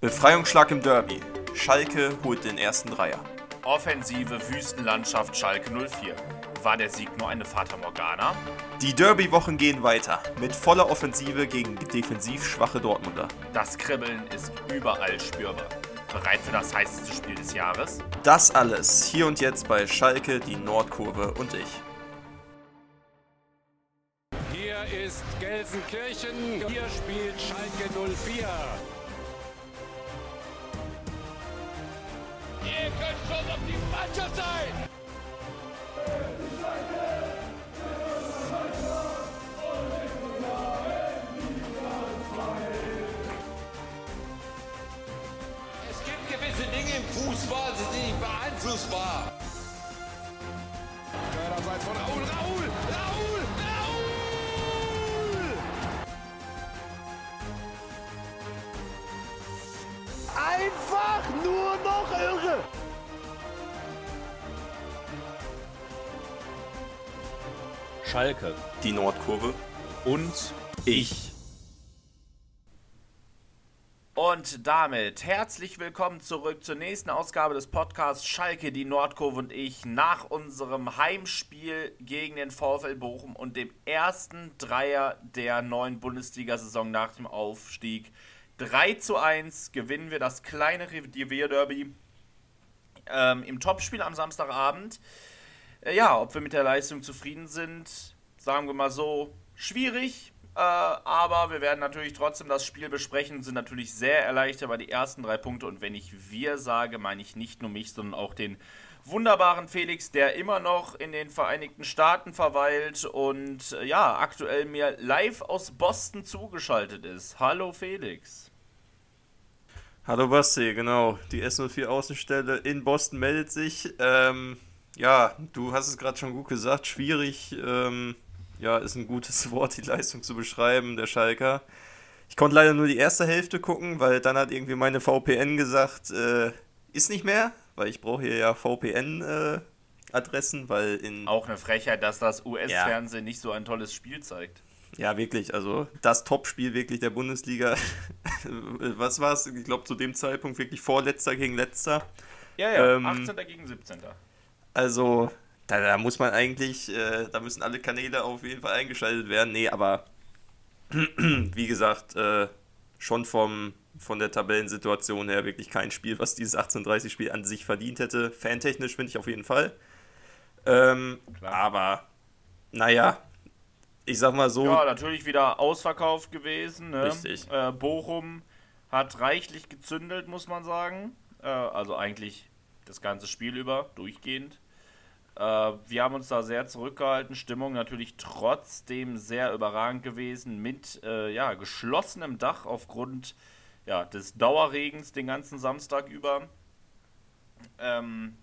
Befreiungsschlag im Derby. Schalke holt den ersten Dreier. Offensive Wüstenlandschaft Schalke 04. War der Sieg nur eine Fata Morgana? Die Derby-Wochen gehen weiter. Mit voller Offensive gegen defensiv schwache Dortmunder. Das Kribbeln ist überall spürbar. Bereit für das heißeste Spiel des Jahres? Das alles hier und jetzt bei Schalke, die Nordkurve und ich. Hier ist Gelsenkirchen. Hier spielt Schalke 04. Schon auf die Mannschaft sein! Es gibt gewisse Dinge im Fußball, die sind nicht beeinflussbar. Abseits von Raul. Raul! Raul! Raul! Einfach nur noch irre! Schalke Die Nordkurve und ich. Und damit herzlich willkommen zurück zur nächsten Ausgabe des Podcasts Schalke, die Nordkurve und ich nach unserem Heimspiel gegen den VfL Bochum und dem ersten Dreier der neuen Bundesliga-Saison nach dem Aufstieg. 3 zu 1 gewinnen wir das kleine Revierderby ähm, im Topspiel am Samstagabend. Äh, ja, ob wir mit der Leistung zufrieden sind, sagen wir mal so, schwierig. Äh, aber wir werden natürlich trotzdem das Spiel besprechen und sind natürlich sehr erleichtert über die ersten drei Punkte. Und wenn ich wir sage, meine ich nicht nur mich, sondern auch den wunderbaren Felix, der immer noch in den Vereinigten Staaten verweilt und äh, ja, aktuell mir live aus Boston zugeschaltet ist. Hallo Felix. Hallo Basti, genau. Die S04 Außenstelle in Boston meldet sich. Ähm, ja, du hast es gerade schon gut gesagt. Schwierig, ähm, ja, ist ein gutes Wort, die Leistung zu beschreiben, der Schalker. Ich konnte leider nur die erste Hälfte gucken, weil dann hat irgendwie meine VPN gesagt, äh, ist nicht mehr, weil ich brauche hier ja VPN-Adressen, weil in. Auch eine Frechheit, dass das US-Fernsehen nicht so ein tolles Spiel zeigt. Ja, wirklich, also das Topspiel wirklich der Bundesliga. Was war es? Ich glaube, zu dem Zeitpunkt wirklich vorletzter gegen letzter. Ja, ja, Ähm, 18. gegen 17. Also, da, da muss man eigentlich, äh, da müssen alle Kanäle auf jeden Fall eingeschaltet werden. Nee, aber wie gesagt, äh, schon vom, von der Tabellensituation her wirklich kein Spiel, was dieses 18:30-Spiel an sich verdient hätte. Fantechnisch finde ich auf jeden Fall. Ähm, aber, naja, ich sag mal so, Ja, natürlich wieder ausverkauft gewesen. Ne? Richtig. Äh, Bochum hat reichlich gezündelt, muss man sagen. Äh, also eigentlich das ganze Spiel über, durchgehend. Äh, wir haben uns da sehr zurückgehalten. Stimmung natürlich trotzdem sehr überragend gewesen mit äh, ja, geschlossenem Dach aufgrund ja, des Dauerregens den ganzen Samstag über. Ähm,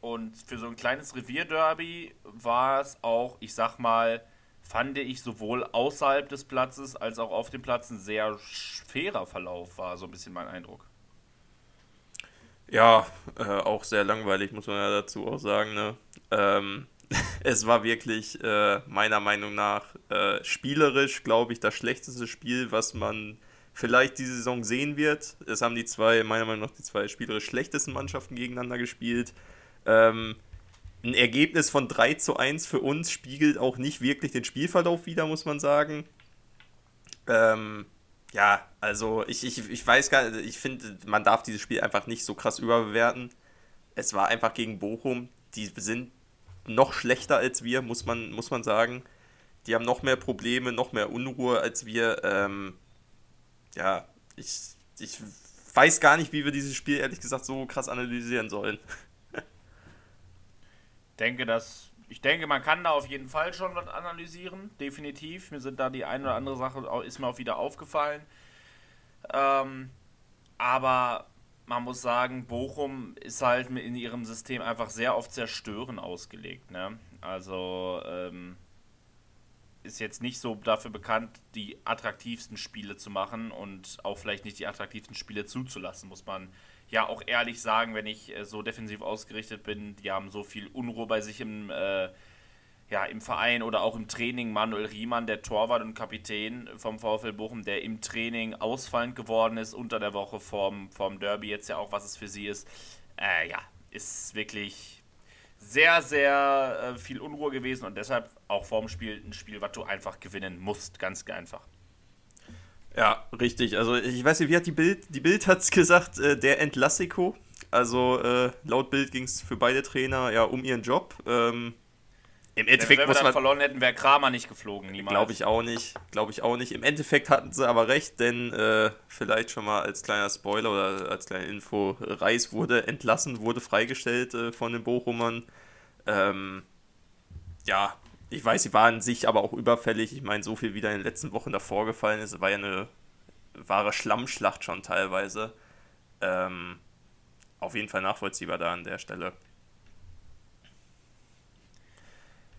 und für so ein kleines Revierderby war es auch, ich sag mal, fand ich sowohl außerhalb des Platzes als auch auf dem Platz ein sehr fairer Verlauf, war so ein bisschen mein Eindruck. Ja, äh, auch sehr langweilig, muss man ja dazu auch sagen. Ne? Ähm, es war wirklich äh, meiner Meinung nach äh, spielerisch, glaube ich, das schlechteste Spiel, was man vielleicht diese Saison sehen wird. Es haben die zwei, meiner Meinung nach, die zwei spielerisch schlechtesten Mannschaften gegeneinander gespielt. Ähm, ein Ergebnis von 3 zu 1 für uns spiegelt auch nicht wirklich den Spielverlauf wider, muss man sagen. Ähm, ja, also ich, ich, ich weiß gar nicht, ich finde, man darf dieses Spiel einfach nicht so krass überbewerten. Es war einfach gegen Bochum, die sind noch schlechter als wir, muss man, muss man sagen. Die haben noch mehr Probleme, noch mehr Unruhe als wir. Ähm, ja, ich, ich weiß gar nicht, wie wir dieses Spiel ehrlich gesagt so krass analysieren sollen. denke, dass ich denke, man kann da auf jeden Fall schon was analysieren, definitiv. Mir sind da die eine oder andere Sache ist mir auch wieder aufgefallen. Ähm, aber man muss sagen, Bochum ist halt in ihrem System einfach sehr auf Zerstören ausgelegt. Ne? Also ähm, ist jetzt nicht so dafür bekannt, die attraktivsten Spiele zu machen und auch vielleicht nicht die attraktivsten Spiele zuzulassen, muss man ja auch ehrlich sagen, wenn ich äh, so defensiv ausgerichtet bin. Die haben so viel Unruhe bei sich im, äh, ja, im Verein oder auch im Training Manuel Riemann, der Torwart und Kapitän vom VfL Bochum, der im Training ausfallend geworden ist unter der Woche vorm, vorm Derby, jetzt ja auch, was es für sie ist. Äh, ja, ist wirklich sehr, sehr äh, viel Unruhe gewesen und deshalb auch vorm Spiel ein Spiel, was du einfach gewinnen musst, ganz einfach. Ja, richtig. Also ich weiß nicht, wie hat die Bild, die Bild hat es gesagt, äh, der Entlassiko. Also äh, laut Bild ging es für beide Trainer ja um ihren Job. Ähm, Im Endeffekt wenn, wenn wir dann verloren hätten, wäre Kramer nicht geflogen. Glaube ich auch nicht. Glaube ich auch nicht. Im Endeffekt hatten sie aber recht, denn äh, vielleicht schon mal als kleiner Spoiler oder als kleine Info, Reis wurde entlassen, wurde freigestellt äh, von den Bochumern. Ähm, ja, ich weiß, sie waren sich aber auch überfällig. Ich meine, so viel wie da in den letzten Wochen davor gefallen ist, war ja eine wahre Schlammschlacht schon teilweise. Ähm, auf jeden Fall nachvollziehbar da an der Stelle.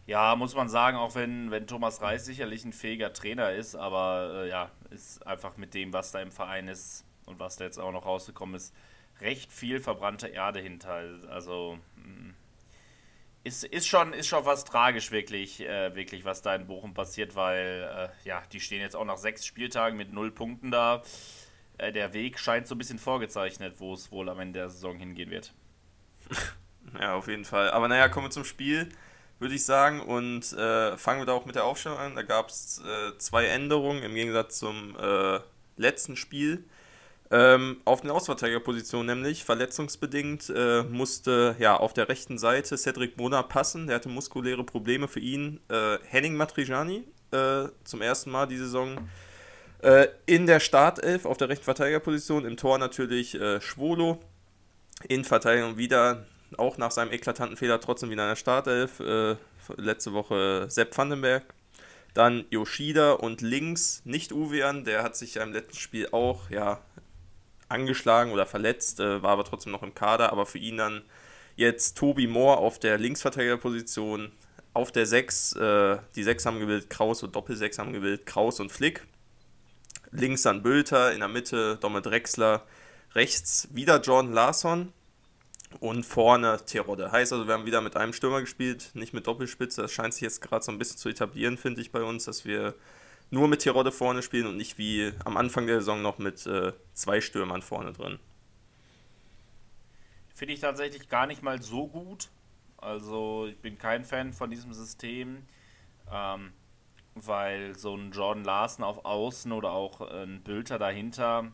Ja, muss man sagen, auch wenn, wenn Thomas Reis sicherlich ein fähiger Trainer ist, aber äh, ja, ist einfach mit dem, was da im Verein ist und was da jetzt auch noch rausgekommen ist, recht viel verbrannte Erde hinter. Also mh, mm, ist, ist, schon, ist schon was tragisch, wirklich, äh, wirklich, was da in Bochum passiert, weil äh, ja, die stehen jetzt auch nach sechs Spieltagen mit null Punkten da. Äh, der Weg scheint so ein bisschen vorgezeichnet, wo es wohl am Ende der Saison hingehen wird. Ja, auf jeden Fall. Aber naja, kommen wir zum Spiel, würde ich sagen. Und äh, fangen wir da auch mit der Aufstellung an. Da gab es äh, zwei Änderungen im Gegensatz zum äh, letzten Spiel. Ähm, auf den Ausverteidigerposition nämlich, verletzungsbedingt, äh, musste ja auf der rechten Seite Cedric Mona passen. Der hatte muskuläre Probleme für ihn. Äh, Henning Matrijani äh, zum ersten Mal die Saison äh, in der Startelf auf der rechten Verteidigerposition. Im Tor natürlich äh, Schwolo. In Verteidigung wieder, auch nach seinem eklatanten Fehler, trotzdem wieder in der Startelf. Äh, letzte Woche Sepp Vandenberg. Dann Yoshida und links nicht Uwean, der hat sich ja im letzten Spiel auch ja, angeschlagen oder verletzt, äh, war aber trotzdem noch im Kader. Aber für ihn dann jetzt Tobi Moore auf der Linksverteidigerposition, auf der 6, äh, die 6 haben gebildet Kraus und Doppel-6 haben gebildet Kraus und Flick. Links dann Bülter, in der Mitte Domme Drexler, rechts wieder Jordan Larsson und vorne Terodde. Heißt also, wir haben wieder mit einem Stürmer gespielt, nicht mit Doppelspitze. Das scheint sich jetzt gerade so ein bisschen zu etablieren, finde ich, bei uns, dass wir nur mit Tirode vorne spielen und nicht wie am Anfang der Saison noch mit äh, zwei Stürmern vorne drin. Finde ich tatsächlich gar nicht mal so gut. Also ich bin kein Fan von diesem System, ähm, weil so ein Jordan Larsen auf Außen oder auch ein Bülter dahinter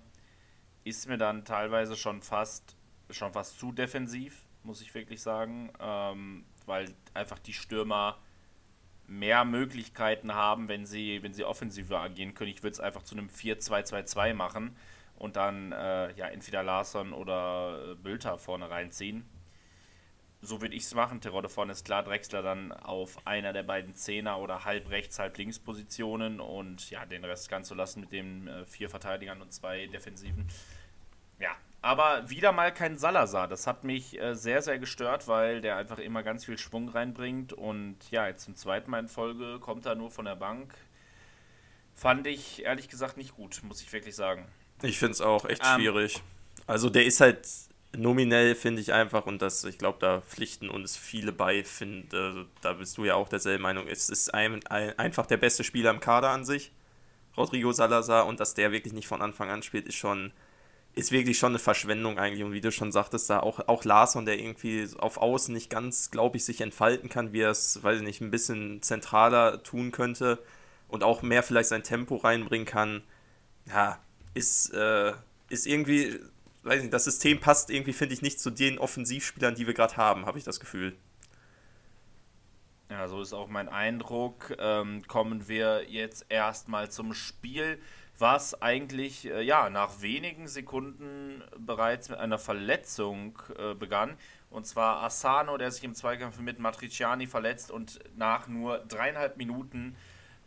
ist mir dann teilweise schon fast schon fast zu defensiv, muss ich wirklich sagen, ähm, weil einfach die Stürmer mehr Möglichkeiten haben, wenn sie, wenn sie offensiver agieren können. Ich würde es einfach zu einem 4-2-2-2 machen und dann äh, ja entweder Larsson oder äh, Bülter vorne reinziehen. So würde ich es machen. Terodde vorne ist klar, Drexler dann auf einer der beiden Zehner oder halb rechts, halb links Positionen und ja, den Rest ganz zu lassen mit den äh, vier Verteidigern und zwei Defensiven. Ja, aber wieder mal kein Salazar. Das hat mich äh, sehr, sehr gestört, weil der einfach immer ganz viel Schwung reinbringt. Und ja, jetzt zum zweiten Mal in Folge kommt er nur von der Bank. Fand ich ehrlich gesagt nicht gut, muss ich wirklich sagen. Ich finde es auch echt ähm, schwierig. Also der ist halt nominell, finde ich einfach, und das, ich glaube, da pflichten uns viele bei, find, äh, da bist du ja auch derselben Meinung. Es ist ein, ein, einfach der beste Spieler im Kader an sich, Rodrigo Salazar, und dass der wirklich nicht von Anfang an spielt, ist schon ist wirklich schon eine Verschwendung eigentlich. Und wie du schon sagtest, da auch, auch Larson, der irgendwie auf Außen nicht ganz, glaube ich, sich entfalten kann, wie er es, weiß ich nicht, ein bisschen zentraler tun könnte und auch mehr vielleicht sein Tempo reinbringen kann, ja, ist, äh, ist irgendwie, weiß nicht, das System passt irgendwie, finde ich, nicht zu den Offensivspielern, die wir gerade haben, habe ich das Gefühl. Ja, so ist auch mein Eindruck. Ähm, kommen wir jetzt erstmal zum Spiel was eigentlich äh, ja, nach wenigen Sekunden bereits mit einer Verletzung äh, begann. Und zwar Asano, der sich im Zweikampf mit Matriciani verletzt und nach nur dreieinhalb Minuten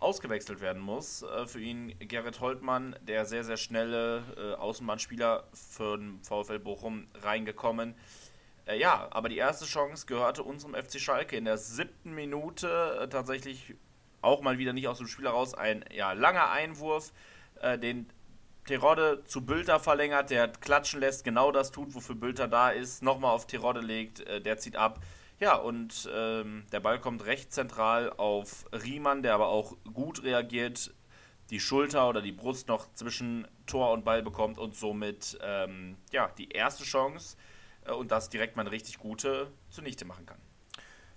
ausgewechselt werden muss. Äh, für ihn Gerrit Holtmann, der sehr, sehr schnelle äh, Außenbahnspieler für den VfL Bochum reingekommen. Äh, ja, aber die erste Chance gehörte unserem FC Schalke in der siebten Minute äh, tatsächlich auch mal wieder nicht aus dem Spiel heraus. Ein ja, langer Einwurf äh, den Terodde zu Bülter verlängert, der klatschen lässt, genau das tut, wofür Bülter da ist, nochmal auf Terodde legt, äh, der zieht ab. Ja, und ähm, der Ball kommt recht zentral auf Riemann, der aber auch gut reagiert, die Schulter oder die Brust noch zwischen Tor und Ball bekommt und somit ähm, ja, die erste Chance äh, und das direkt mal eine richtig gute zunichte machen kann.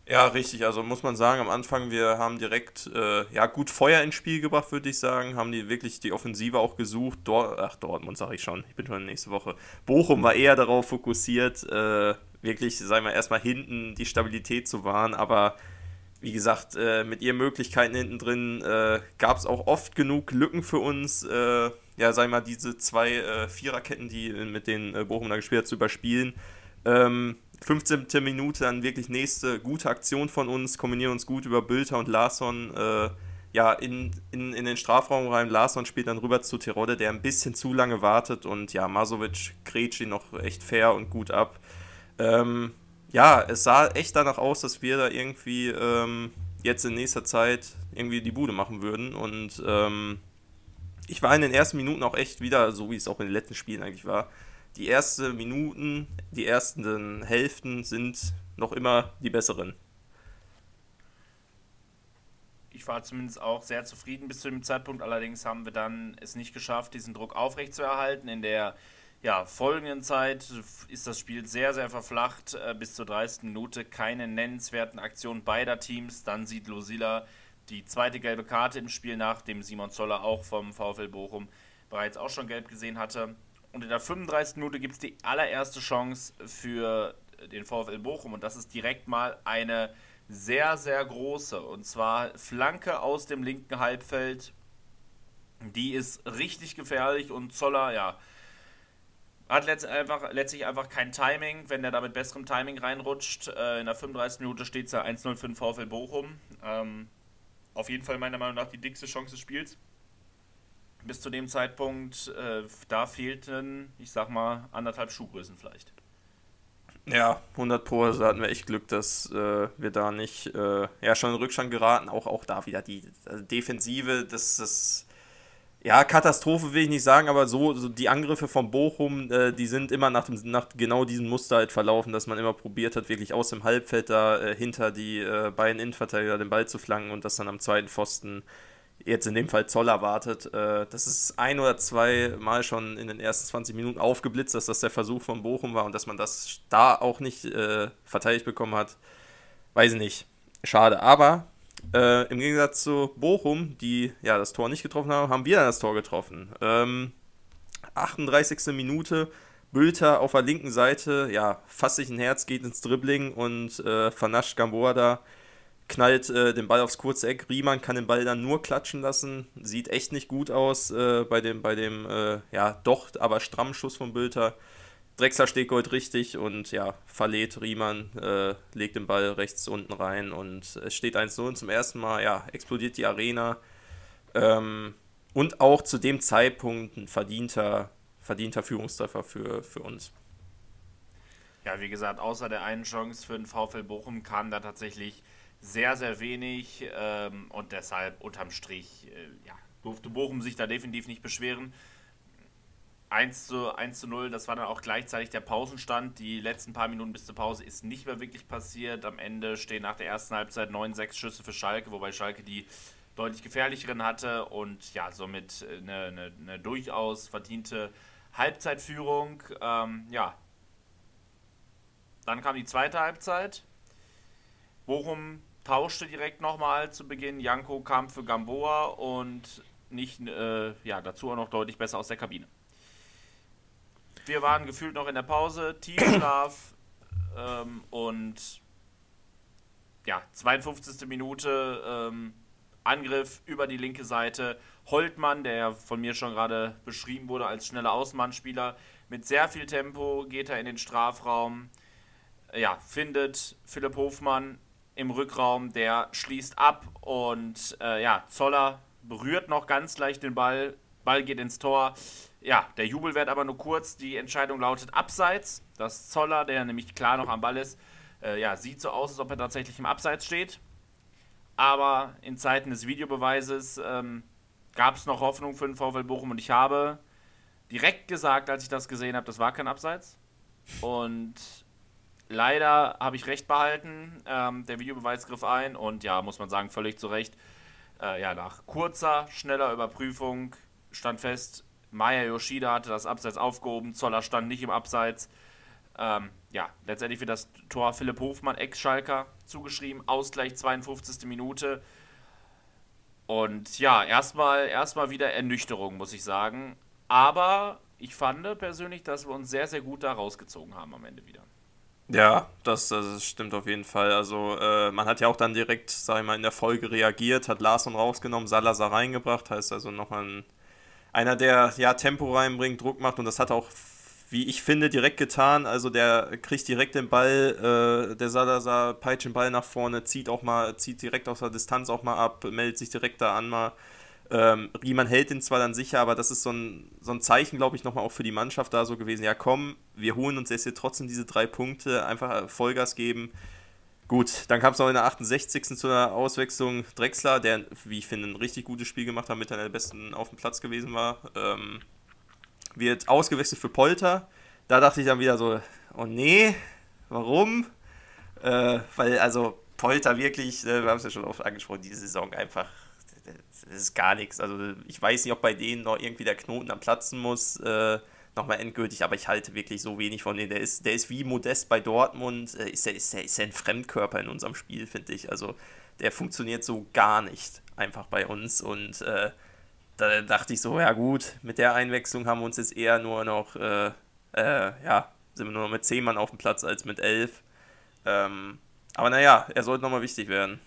Ja, richtig. Also muss man sagen, am Anfang, wir haben direkt äh, ja, gut Feuer ins Spiel gebracht, würde ich sagen. Haben die wirklich die Offensive auch gesucht. Dort, ach, Dortmund sage ich schon. Ich bin schon nächste Woche. Bochum war eher darauf fokussiert, äh, wirklich, sagen wir, erstmal hinten die Stabilität zu wahren. Aber wie gesagt, äh, mit ihren Möglichkeiten hinten drin äh, gab es auch oft genug Lücken für uns. Äh, ja, sagen wir mal, diese zwei äh, Viererketten, die mit den Bochum da gespielt hat, zu überspielen. Ähm, 15. Minute dann wirklich nächste gute Aktion von uns, kombinieren uns gut über Bülter und Larsson äh, ja, in, in, in den Strafraum rein. Larsson spielt dann rüber zu Terodde, der ein bisschen zu lange wartet und ja, Masovic grätscht ihn noch echt fair und gut ab. Ähm, ja, es sah echt danach aus, dass wir da irgendwie ähm, jetzt in nächster Zeit irgendwie die Bude machen würden und ähm, ich war in den ersten Minuten auch echt wieder, so wie es auch in den letzten Spielen eigentlich war, die ersten Minuten, die ersten Hälften sind noch immer die besseren. Ich war zumindest auch sehr zufrieden bis zu dem Zeitpunkt. Allerdings haben wir dann es nicht geschafft, diesen Druck aufrechtzuerhalten. In der ja, folgenden Zeit ist das Spiel sehr, sehr verflacht. Äh, bis zur 30. Minute keine nennenswerten Aktionen beider Teams. Dann sieht Losila die zweite gelbe Karte im Spiel, nachdem Simon Zoller auch vom VfL Bochum bereits auch schon gelb gesehen hatte. Und in der 35. Minute gibt es die allererste Chance für den VfL Bochum. Und das ist direkt mal eine sehr, sehr große. Und zwar Flanke aus dem linken Halbfeld. Die ist richtig gefährlich und Zoller, ja, hat letzt einfach, letztlich einfach kein Timing. Wenn er da mit besserem Timing reinrutscht, äh, in der 35. Minute steht es ja 1-0 für den VfL Bochum. Ähm, auf jeden Fall meiner Meinung nach die dickste Chance des Spiels bis zu dem Zeitpunkt, äh, da fehlten, ich sag mal, anderthalb Schuhgrößen vielleicht. Ja, 100 Pro, also hatten wir echt Glück, dass äh, wir da nicht äh, ja, schon in Rückstand geraten. Auch, auch da wieder die also Defensive, das ist ja Katastrophe will ich nicht sagen, aber so, so die Angriffe von Bochum, äh, die sind immer nach, dem, nach genau diesem Muster halt verlaufen, dass man immer probiert hat, wirklich aus dem Halbfeld da äh, hinter die äh, beiden Innenverteidiger den Ball zu flanken und das dann am zweiten Pfosten jetzt in dem Fall Zoller wartet. Äh, das ist ein oder zwei Mal schon in den ersten 20 Minuten aufgeblitzt, dass das der Versuch von Bochum war und dass man das da auch nicht äh, verteidigt bekommen hat. Weiß ich nicht. Schade. Aber äh, im Gegensatz zu Bochum, die ja das Tor nicht getroffen haben, haben wir dann das Tor getroffen. Ähm, 38. Minute. Bülter auf der linken Seite, ja, fasst sich ein Herz, geht ins Dribbling und äh, vernascht Gamboa da knallt äh, den Ball aufs kurze Eck. Riemann kann den Ball dann nur klatschen lassen. Sieht echt nicht gut aus äh, bei dem, bei dem äh, ja, doch, aber strammen Schuss von Bülter. Drexler steht Gold richtig und ja, verlädt Riemann, äh, legt den Ball rechts unten rein und es steht 1-0 zum ersten Mal, ja, explodiert die Arena. Ähm, und auch zu dem Zeitpunkt ein verdienter, verdienter Führungstreffer für, für uns. Ja, wie gesagt, außer der einen Chance für den VfL Bochum kam da tatsächlich sehr, sehr wenig ähm, und deshalb unterm Strich äh, ja, durfte Bochum sich da definitiv nicht beschweren. 1 zu, 1 zu 0, das war dann auch gleichzeitig der Pausenstand. Die letzten paar Minuten bis zur Pause ist nicht mehr wirklich passiert. Am Ende stehen nach der ersten Halbzeit 9-6 Schüsse für Schalke, wobei Schalke die deutlich gefährlicheren hatte und ja, somit eine, eine, eine durchaus verdiente Halbzeitführung. Ähm, ja, dann kam die zweite Halbzeit. Bochum tauschte direkt nochmal zu Beginn. Janko kam für Gamboa und nicht, äh, ja, dazu auch noch deutlich besser aus der Kabine. Wir waren gefühlt noch in der Pause, Tiefschlaf ähm, und ja, 52. Minute ähm, Angriff über die linke Seite. Holtmann, der von mir schon gerade beschrieben wurde als schneller Außenbahnspieler, mit sehr viel Tempo geht er in den Strafraum. Ja, findet Philipp Hofmann im Rückraum, der schließt ab und äh, ja, Zoller berührt noch ganz leicht den Ball, Ball geht ins Tor. Ja, der Jubel wird aber nur kurz, die Entscheidung lautet Abseits. Das Zoller, der nämlich klar noch am Ball ist, äh, ja, sieht so aus, als ob er tatsächlich im Abseits steht. Aber in Zeiten des Videobeweises ähm, gab es noch Hoffnung für den VfL Bochum und ich habe direkt gesagt, als ich das gesehen habe, das war kein Abseits. Und leider habe ich recht behalten. Ähm, der Videobeweis griff ein und ja, muss man sagen, völlig zu Recht. Äh, ja, nach kurzer, schneller Überprüfung stand fest, Maya Yoshida hatte das Abseits aufgehoben, Zoller stand nicht im Abseits. Ähm, ja, letztendlich wird das Tor Philipp Hofmann, Ex-Schalker, zugeschrieben. Ausgleich 52. Minute. Und ja, erstmal erstmal wieder Ernüchterung, muss ich sagen. Aber ich fand persönlich, dass wir uns sehr, sehr gut da rausgezogen haben am Ende wieder. Ja, das, das stimmt auf jeden Fall. Also äh, man hat ja auch dann direkt, sag ich mal, in der Folge reagiert, hat Larson rausgenommen, Salazar reingebracht, heißt also nochmal ein, einer, der ja Tempo reinbringt, Druck macht und das hat auch, wie ich finde, direkt getan. Also der kriegt direkt den Ball, äh, der Salazar peitscht den Ball nach vorne, zieht auch mal, zieht direkt aus der Distanz auch mal ab, meldet sich direkt da an mal. Ähm, Riemann hält den zwar dann sicher, aber das ist so ein, so ein Zeichen, glaube ich, nochmal auch für die Mannschaft da so gewesen. Ja, komm, wir holen uns jetzt hier trotzdem diese drei Punkte, einfach Vollgas geben. Gut, dann kam es noch in der 68. zu einer Auswechslung Drexler, der, wie ich finde, ein richtig gutes Spiel gemacht hat, mit einer der besten auf dem Platz gewesen war. Ähm, wird ausgewechselt für Polter. Da dachte ich dann wieder so, oh nee, warum? Äh, weil also Polter wirklich, äh, wir haben es ja schon oft angesprochen, diese Saison einfach das ist gar nichts. Also ich weiß nicht, ob bei denen noch irgendwie der Knoten am Platzen muss, äh, nochmal endgültig, aber ich halte wirklich so wenig von denen. Der ist, der ist wie Modest bei Dortmund, äh, ist, er, ist, er, ist er ein Fremdkörper in unserem Spiel, finde ich. Also der funktioniert so gar nicht einfach bei uns und äh, da dachte ich so, ja gut, mit der Einwechslung haben wir uns jetzt eher nur noch, äh, äh, ja, sind wir nur noch mit 10 Mann auf dem Platz als mit 11. Ähm, aber naja, er sollte nochmal wichtig werden.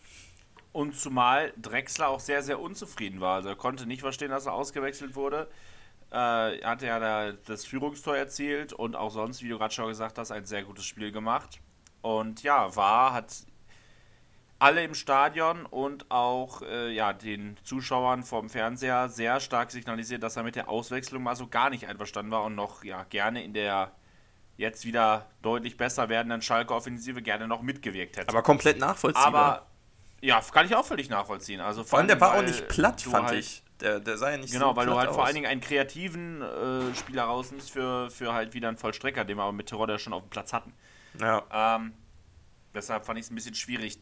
Und zumal Drexler auch sehr, sehr unzufrieden war. Also er konnte nicht verstehen, dass er ausgewechselt wurde. Äh, er hatte ja da das Führungstor erzielt und auch sonst, wie du gerade schon gesagt hast, ein sehr gutes Spiel gemacht. Und ja, war, hat alle im Stadion und auch äh, ja, den Zuschauern vom Fernseher sehr stark signalisiert, dass er mit der Auswechslung mal so gar nicht einverstanden war und noch ja, gerne in der jetzt wieder deutlich besser werdenden Schalke-Offensive gerne noch mitgewirkt hätte. Aber komplett nachvollziehbar. Aber ja, kann ich auch völlig nachvollziehen. Also vor, allem, der war auch nicht platt, fand halt, ich. Der, der sah ja nicht Genau, so weil du halt aus. vor allen Dingen einen kreativen äh, Spieler rausnimmst für, für halt wieder einen Vollstrecker, den wir aber mit Terodde schon auf dem Platz hatten. Ja. Ähm, deshalb fand ich es ein bisschen schwierig.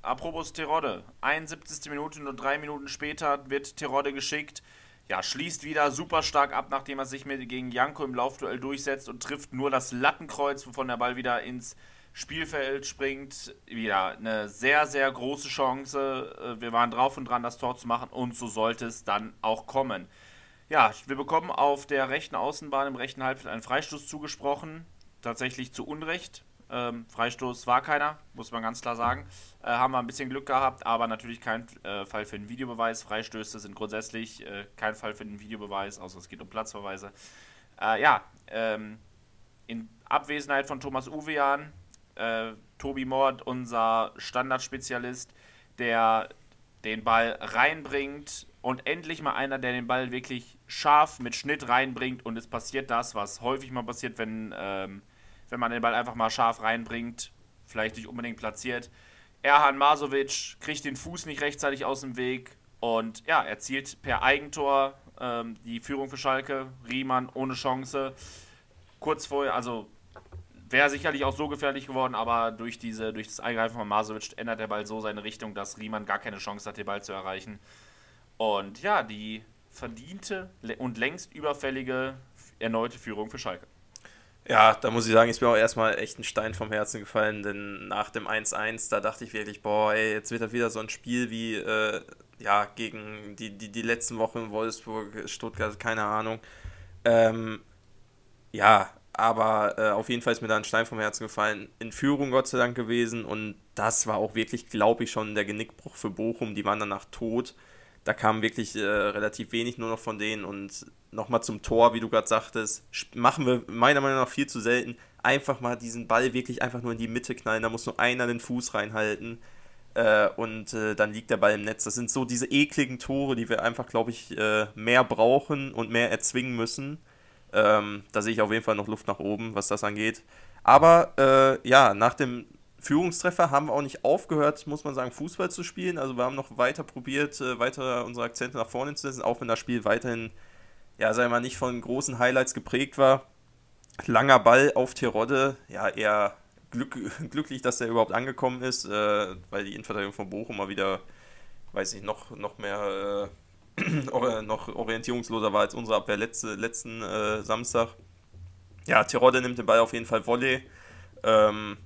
Apropos Terodde, 71. Minute, nur drei Minuten später wird Terodde geschickt. Ja, schließt wieder super stark ab, nachdem er sich mit gegen Janko im Laufduell durchsetzt und trifft nur das Lattenkreuz, wovon der Ball wieder ins Spielfeld springt. Wieder eine sehr, sehr große Chance. Äh, wir waren drauf und dran, das Tor zu machen und so sollte es dann auch kommen. Ja, wir bekommen auf der rechten Außenbahn im rechten Halbfeld einen Freistoß zugesprochen. Tatsächlich zu Unrecht. Ähm, Freistoß war keiner, muss man ganz klar sagen. Äh, haben wir ein bisschen Glück gehabt, aber natürlich kein äh, Fall für den Videobeweis. Freistöße sind grundsätzlich äh, kein Fall für den Videobeweis, außer es geht um Platzverweise. Äh, ja, ähm, in Abwesenheit von Thomas Uwean äh, Tobi Mord, unser Standardspezialist, der den Ball reinbringt und endlich mal einer, der den Ball wirklich scharf mit Schnitt reinbringt und es passiert das, was häufig mal passiert, wenn, ähm, wenn man den Ball einfach mal scharf reinbringt, vielleicht nicht unbedingt platziert. Erhan Masovic kriegt den Fuß nicht rechtzeitig aus dem Weg und ja, erzielt per Eigentor ähm, die Führung für Schalke. Riemann ohne Chance. Kurz vorher, also wäre sicherlich auch so gefährlich geworden, aber durch, diese, durch das Eingreifen von Masovic ändert der Ball so seine Richtung, dass Riemann gar keine Chance hat, den Ball zu erreichen. Und ja, die verdiente und längst überfällige erneute Führung für Schalke. Ja, da muss ich sagen, ist mir auch erstmal echt ein Stein vom Herzen gefallen, denn nach dem 1-1, da dachte ich wirklich, boah, ey, jetzt wird das wieder so ein Spiel wie, äh, ja, gegen die, die, die letzten Wochen in Wolfsburg, Stuttgart, keine Ahnung. Ähm, ja, aber äh, auf jeden Fall ist mir da ein Stein vom Herzen gefallen. In Führung Gott sei Dank gewesen und das war auch wirklich, glaube ich, schon der Genickbruch für Bochum. Die waren danach tot. Da kam wirklich äh, relativ wenig nur noch von denen und nochmal zum Tor, wie du gerade sagtest, machen wir meiner Meinung nach viel zu selten. Einfach mal diesen Ball wirklich einfach nur in die Mitte knallen. Da muss nur einer den Fuß reinhalten äh, und äh, dann liegt der Ball im Netz. Das sind so diese ekligen Tore, die wir einfach, glaube ich, äh, mehr brauchen und mehr erzwingen müssen. Ähm, da sehe ich auf jeden Fall noch Luft nach oben, was das angeht. Aber äh, ja, nach dem Führungstreffer haben wir auch nicht aufgehört, muss man sagen, Fußball zu spielen. Also wir haben noch weiter probiert, äh, weiter unsere Akzente nach vorne zu setzen, auch wenn das Spiel weiterhin, ja, wir mal, nicht von großen Highlights geprägt war. Langer Ball auf Terodde, ja, eher glück, glücklich, dass er überhaupt angekommen ist, äh, weil die Innenverteidigung von Bochum mal wieder, weiß ich, noch, noch mehr äh, noch orientierungsloser war als unsere Abwehr letzte, letzten äh, Samstag. Ja, Tirode nimmt den Ball auf jeden Fall Volley. Ähm,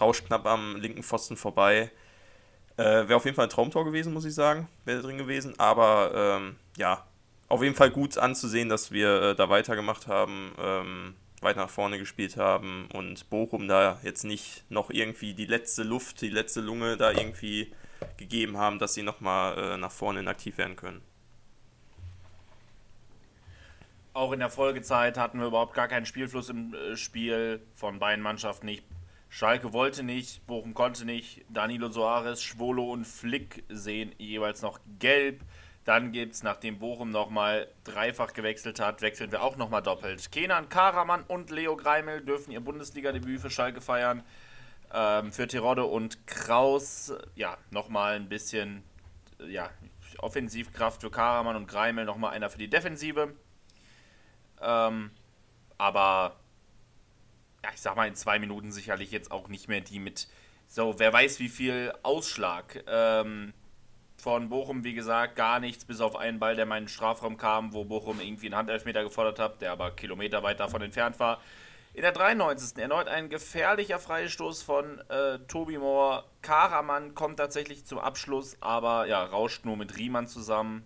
rauscht knapp am linken Pfosten vorbei. Äh, Wäre auf jeden Fall ein Traumtor gewesen, muss ich sagen. Wäre drin gewesen. Aber ähm, ja, auf jeden Fall gut anzusehen, dass wir äh, da weitergemacht haben, ähm, weiter nach vorne gespielt haben und Bochum da jetzt nicht noch irgendwie die letzte Luft, die letzte Lunge da irgendwie gegeben haben, dass sie nochmal äh, nach vorne inaktiv werden können. Auch in der Folgezeit hatten wir überhaupt gar keinen Spielfluss im äh, Spiel von beiden Mannschaften nicht. Schalke wollte nicht, Bochum konnte nicht. Danilo Soares, Schwolo und Flick sehen jeweils noch gelb. Dann gibt es, nachdem Bochum nochmal dreifach gewechselt hat, wechseln wir auch nochmal doppelt. Kenan Karaman und Leo Greimel dürfen ihr Bundesliga-Debüt für Schalke feiern. Ähm, für Tirode und Kraus, ja, nochmal ein bisschen ja, Offensivkraft für Karaman und Greimel, nochmal einer für die Defensive. Ähm, aber ja, ich sag mal, in zwei Minuten sicherlich jetzt auch nicht mehr die mit so, wer weiß wie viel Ausschlag. Ähm, von Bochum, wie gesagt, gar nichts, bis auf einen Ball, der in meinen Strafraum kam, wo Bochum irgendwie einen Handelfmeter gefordert hat, der aber Kilometer weit davon entfernt war. In der 93. erneut ein gefährlicher Freistoß von äh, Tobi Moore. Karaman kommt tatsächlich zum Abschluss, aber ja, rauscht nur mit Riemann zusammen,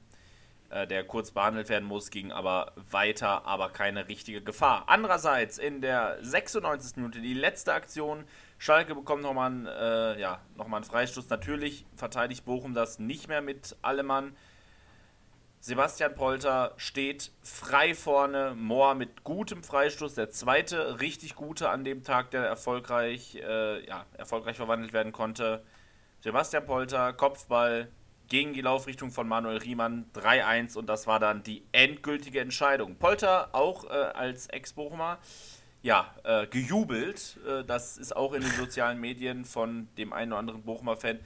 der kurz behandelt werden muss, ging aber weiter, aber keine richtige Gefahr. Andererseits in der 96. Minute die letzte Aktion Schalke bekommt nochmal einen, äh, ja, noch einen Freistoß. Natürlich verteidigt Bochum das nicht mehr mit Allemann. Sebastian Polter steht frei vorne. Mohr mit gutem Freistoß. Der zweite richtig gute an dem Tag, der erfolgreich, äh, ja, erfolgreich verwandelt werden konnte. Sebastian Polter, Kopfball gegen die Laufrichtung von Manuel Riemann 3-1 und das war dann die endgültige Entscheidung. Polter auch äh, als Ex-Bochumer ja, äh, gejubelt. Äh, das ist auch in den sozialen Medien von dem einen oder anderen Bochumer Fan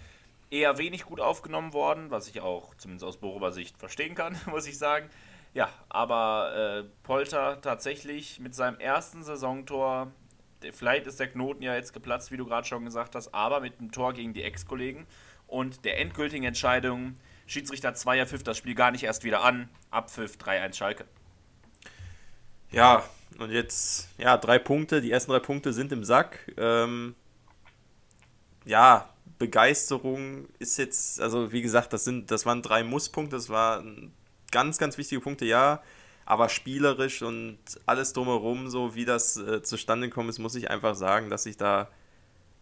eher wenig gut aufgenommen worden, was ich auch zumindest aus Bochumer Sicht verstehen kann, muss ich sagen. Ja, aber äh, Polter tatsächlich mit seinem ersten Saisontor, vielleicht ist der Knoten ja jetzt geplatzt, wie du gerade schon gesagt hast, aber mit einem Tor gegen die Ex-Kollegen und der endgültigen Entscheidung, Schiedsrichter 2 pfiff das Spiel gar nicht erst wieder an, Abpfiff 3-1 Schalke. Ja, und jetzt, ja, drei Punkte. Die ersten drei Punkte sind im Sack. Ähm, ja, Begeisterung ist jetzt, also wie gesagt, das sind, das waren drei Musspunkte, das waren ganz, ganz wichtige Punkte, ja. Aber spielerisch und alles drumherum, so wie das äh, zustande gekommen ist, muss ich einfach sagen, dass ich da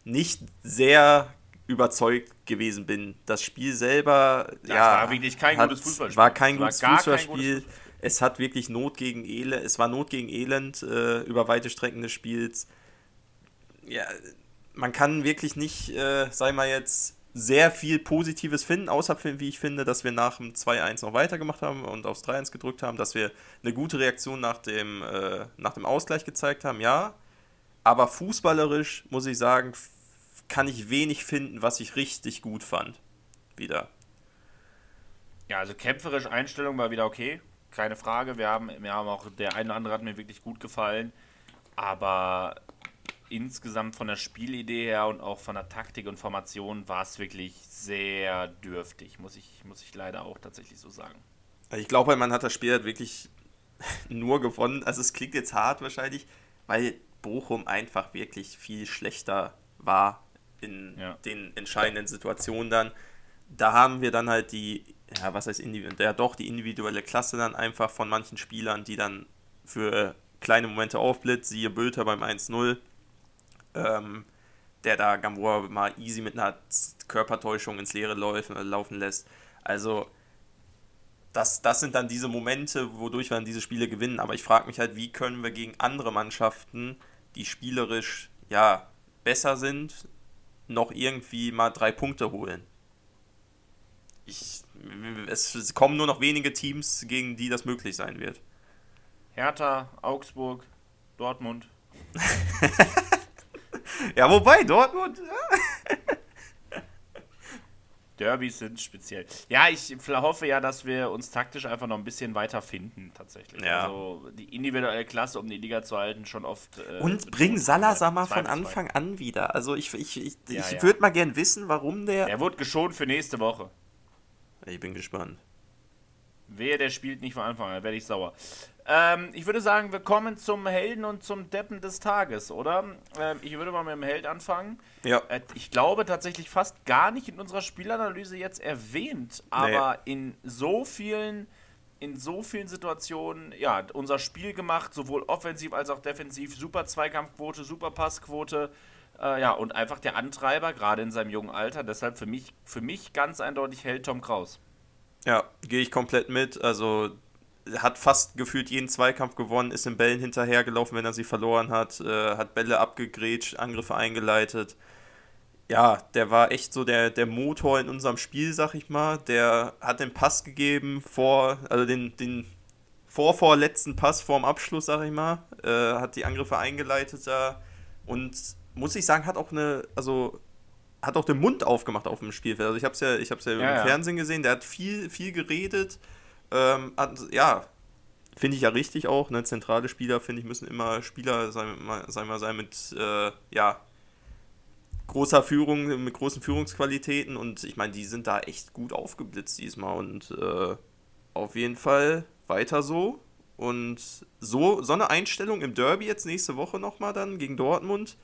nicht sehr überzeugt gewesen bin. Das Spiel selber, das ja, war wirklich kein hat, gutes Fußballspiel. War kein gutes Fußballspiel es hat wirklich Not gegen Elend, es war Not gegen Elend äh, über weite Strecken des Spiels. Ja, man kann wirklich nicht, äh, sei mal jetzt, sehr viel Positives finden, außer wie ich finde, dass wir nach dem 2-1 noch weitergemacht haben und aufs 3-1 gedrückt haben, dass wir eine gute Reaktion nach dem, äh, nach dem Ausgleich gezeigt haben, ja. Aber fußballerisch, muss ich sagen, kann ich wenig finden, was ich richtig gut fand. Wieder. Ja, also kämpferisch Einstellung war wieder okay keine Frage. Wir haben, wir haben auch, der eine oder andere hat mir wirklich gut gefallen. Aber insgesamt von der Spielidee her und auch von der Taktik und Formation war es wirklich sehr dürftig, muss ich, muss ich leider auch tatsächlich so sagen. Ich glaube, man hat das Spiel halt wirklich nur gewonnen. Also es klingt jetzt hart wahrscheinlich, weil Bochum einfach wirklich viel schlechter war in ja. den entscheidenden Situationen dann. Da haben wir dann halt die ja, was heißt individuell, ja doch die individuelle Klasse dann einfach von manchen Spielern, die dann für kleine Momente aufblitzt, siehe Bülter beim 1-0, ähm, der da Gamboa mal easy mit einer Körpertäuschung ins Leere laufen, äh, laufen lässt. Also, das, das sind dann diese Momente, wodurch wir dann diese Spiele gewinnen. Aber ich frage mich halt, wie können wir gegen andere Mannschaften, die spielerisch ja besser sind, noch irgendwie mal drei Punkte holen? Ich es kommen nur noch wenige Teams, gegen die das möglich sein wird. Hertha, Augsburg, Dortmund. ja, wobei, Dortmund. Derbys sind speziell. Ja, ich hoffe ja, dass wir uns taktisch einfach noch ein bisschen weiter finden, tatsächlich. Ja. Also die individuelle Klasse, um die Liga zu halten, schon oft. Äh, Und bring Salazar mal von Anfang an wieder. Also ich, ich, ich, ich ja. würde mal gern wissen, warum der. Er wurde geschont für nächste Woche. Ich bin gespannt. Wehe, der spielt nicht von Anfang an, werde ich sauer. Ähm, ich würde sagen, wir kommen zum Helden und zum Deppen des Tages, oder? Ähm, ich würde mal mit dem Held anfangen. Ja. Äh, ich glaube tatsächlich fast gar nicht in unserer Spielanalyse jetzt erwähnt, aber in so vielen, in so vielen Situationen, ja, unser Spiel gemacht, sowohl offensiv als auch defensiv, super Zweikampfquote, super Passquote, äh, ja, und einfach der Antreiber, gerade in seinem jungen Alter, deshalb für mich, für mich ganz eindeutig Held Tom Kraus. Ja, gehe ich komplett mit. Also hat fast gefühlt jeden Zweikampf gewonnen, ist in Bällen hinterhergelaufen, wenn er sie verloren hat, äh, hat Bälle abgegrätscht, Angriffe eingeleitet. Ja, der war echt so der, der Motor in unserem Spiel, sag ich mal. Der hat den Pass gegeben vor, also den, den vorvorletzten Pass vorm Abschluss, sag ich mal. Äh, hat die Angriffe eingeleitet da und muss ich sagen, hat auch eine, also hat auch den Mund aufgemacht auf dem Spielfeld. Also ich habe es ja, ich hab's ja, Ja, im ja. Fernsehen gesehen, der hat viel, viel geredet. Ähm, ja, finde ich ja richtig auch. Ne? Zentrale Spieler, finde ich, müssen immer Spieler sein, wir mal sein mit, äh, ja, großer Führung, mit großen Führungsqualitäten und ich meine, die sind da echt gut aufgeblitzt diesmal und äh, auf jeden Fall weiter so. Und so, so eine Einstellung im Derby jetzt nächste Woche nochmal dann gegen Dortmund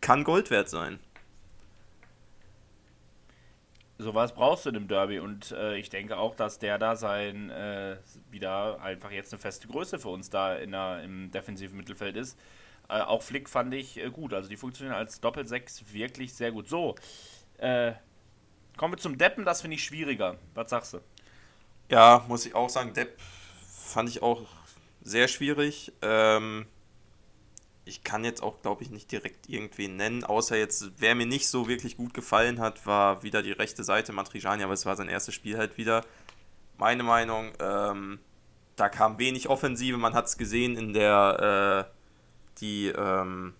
kann Gold wert sein. Sowas brauchst du in einem Derby und äh, ich denke auch, dass der da sein äh, wieder einfach jetzt eine feste Größe für uns da in der, im defensiven Mittelfeld ist. Äh, auch Flick fand ich äh, gut, also die funktionieren als Doppelsechs wirklich sehr gut. So, äh, kommen wir zum Deppen, das finde ich schwieriger. Was sagst du? Ja, muss ich auch sagen, Depp fand ich auch sehr schwierig. Ähm, ich kann jetzt auch, glaube ich, nicht direkt irgendwen nennen, außer jetzt, wer mir nicht so wirklich gut gefallen hat, war wieder die rechte Seite Matrijani, aber es war sein erstes Spiel halt wieder. Meine Meinung, ähm, da kam wenig Offensive, man hat es gesehen in der, äh, die, ähm,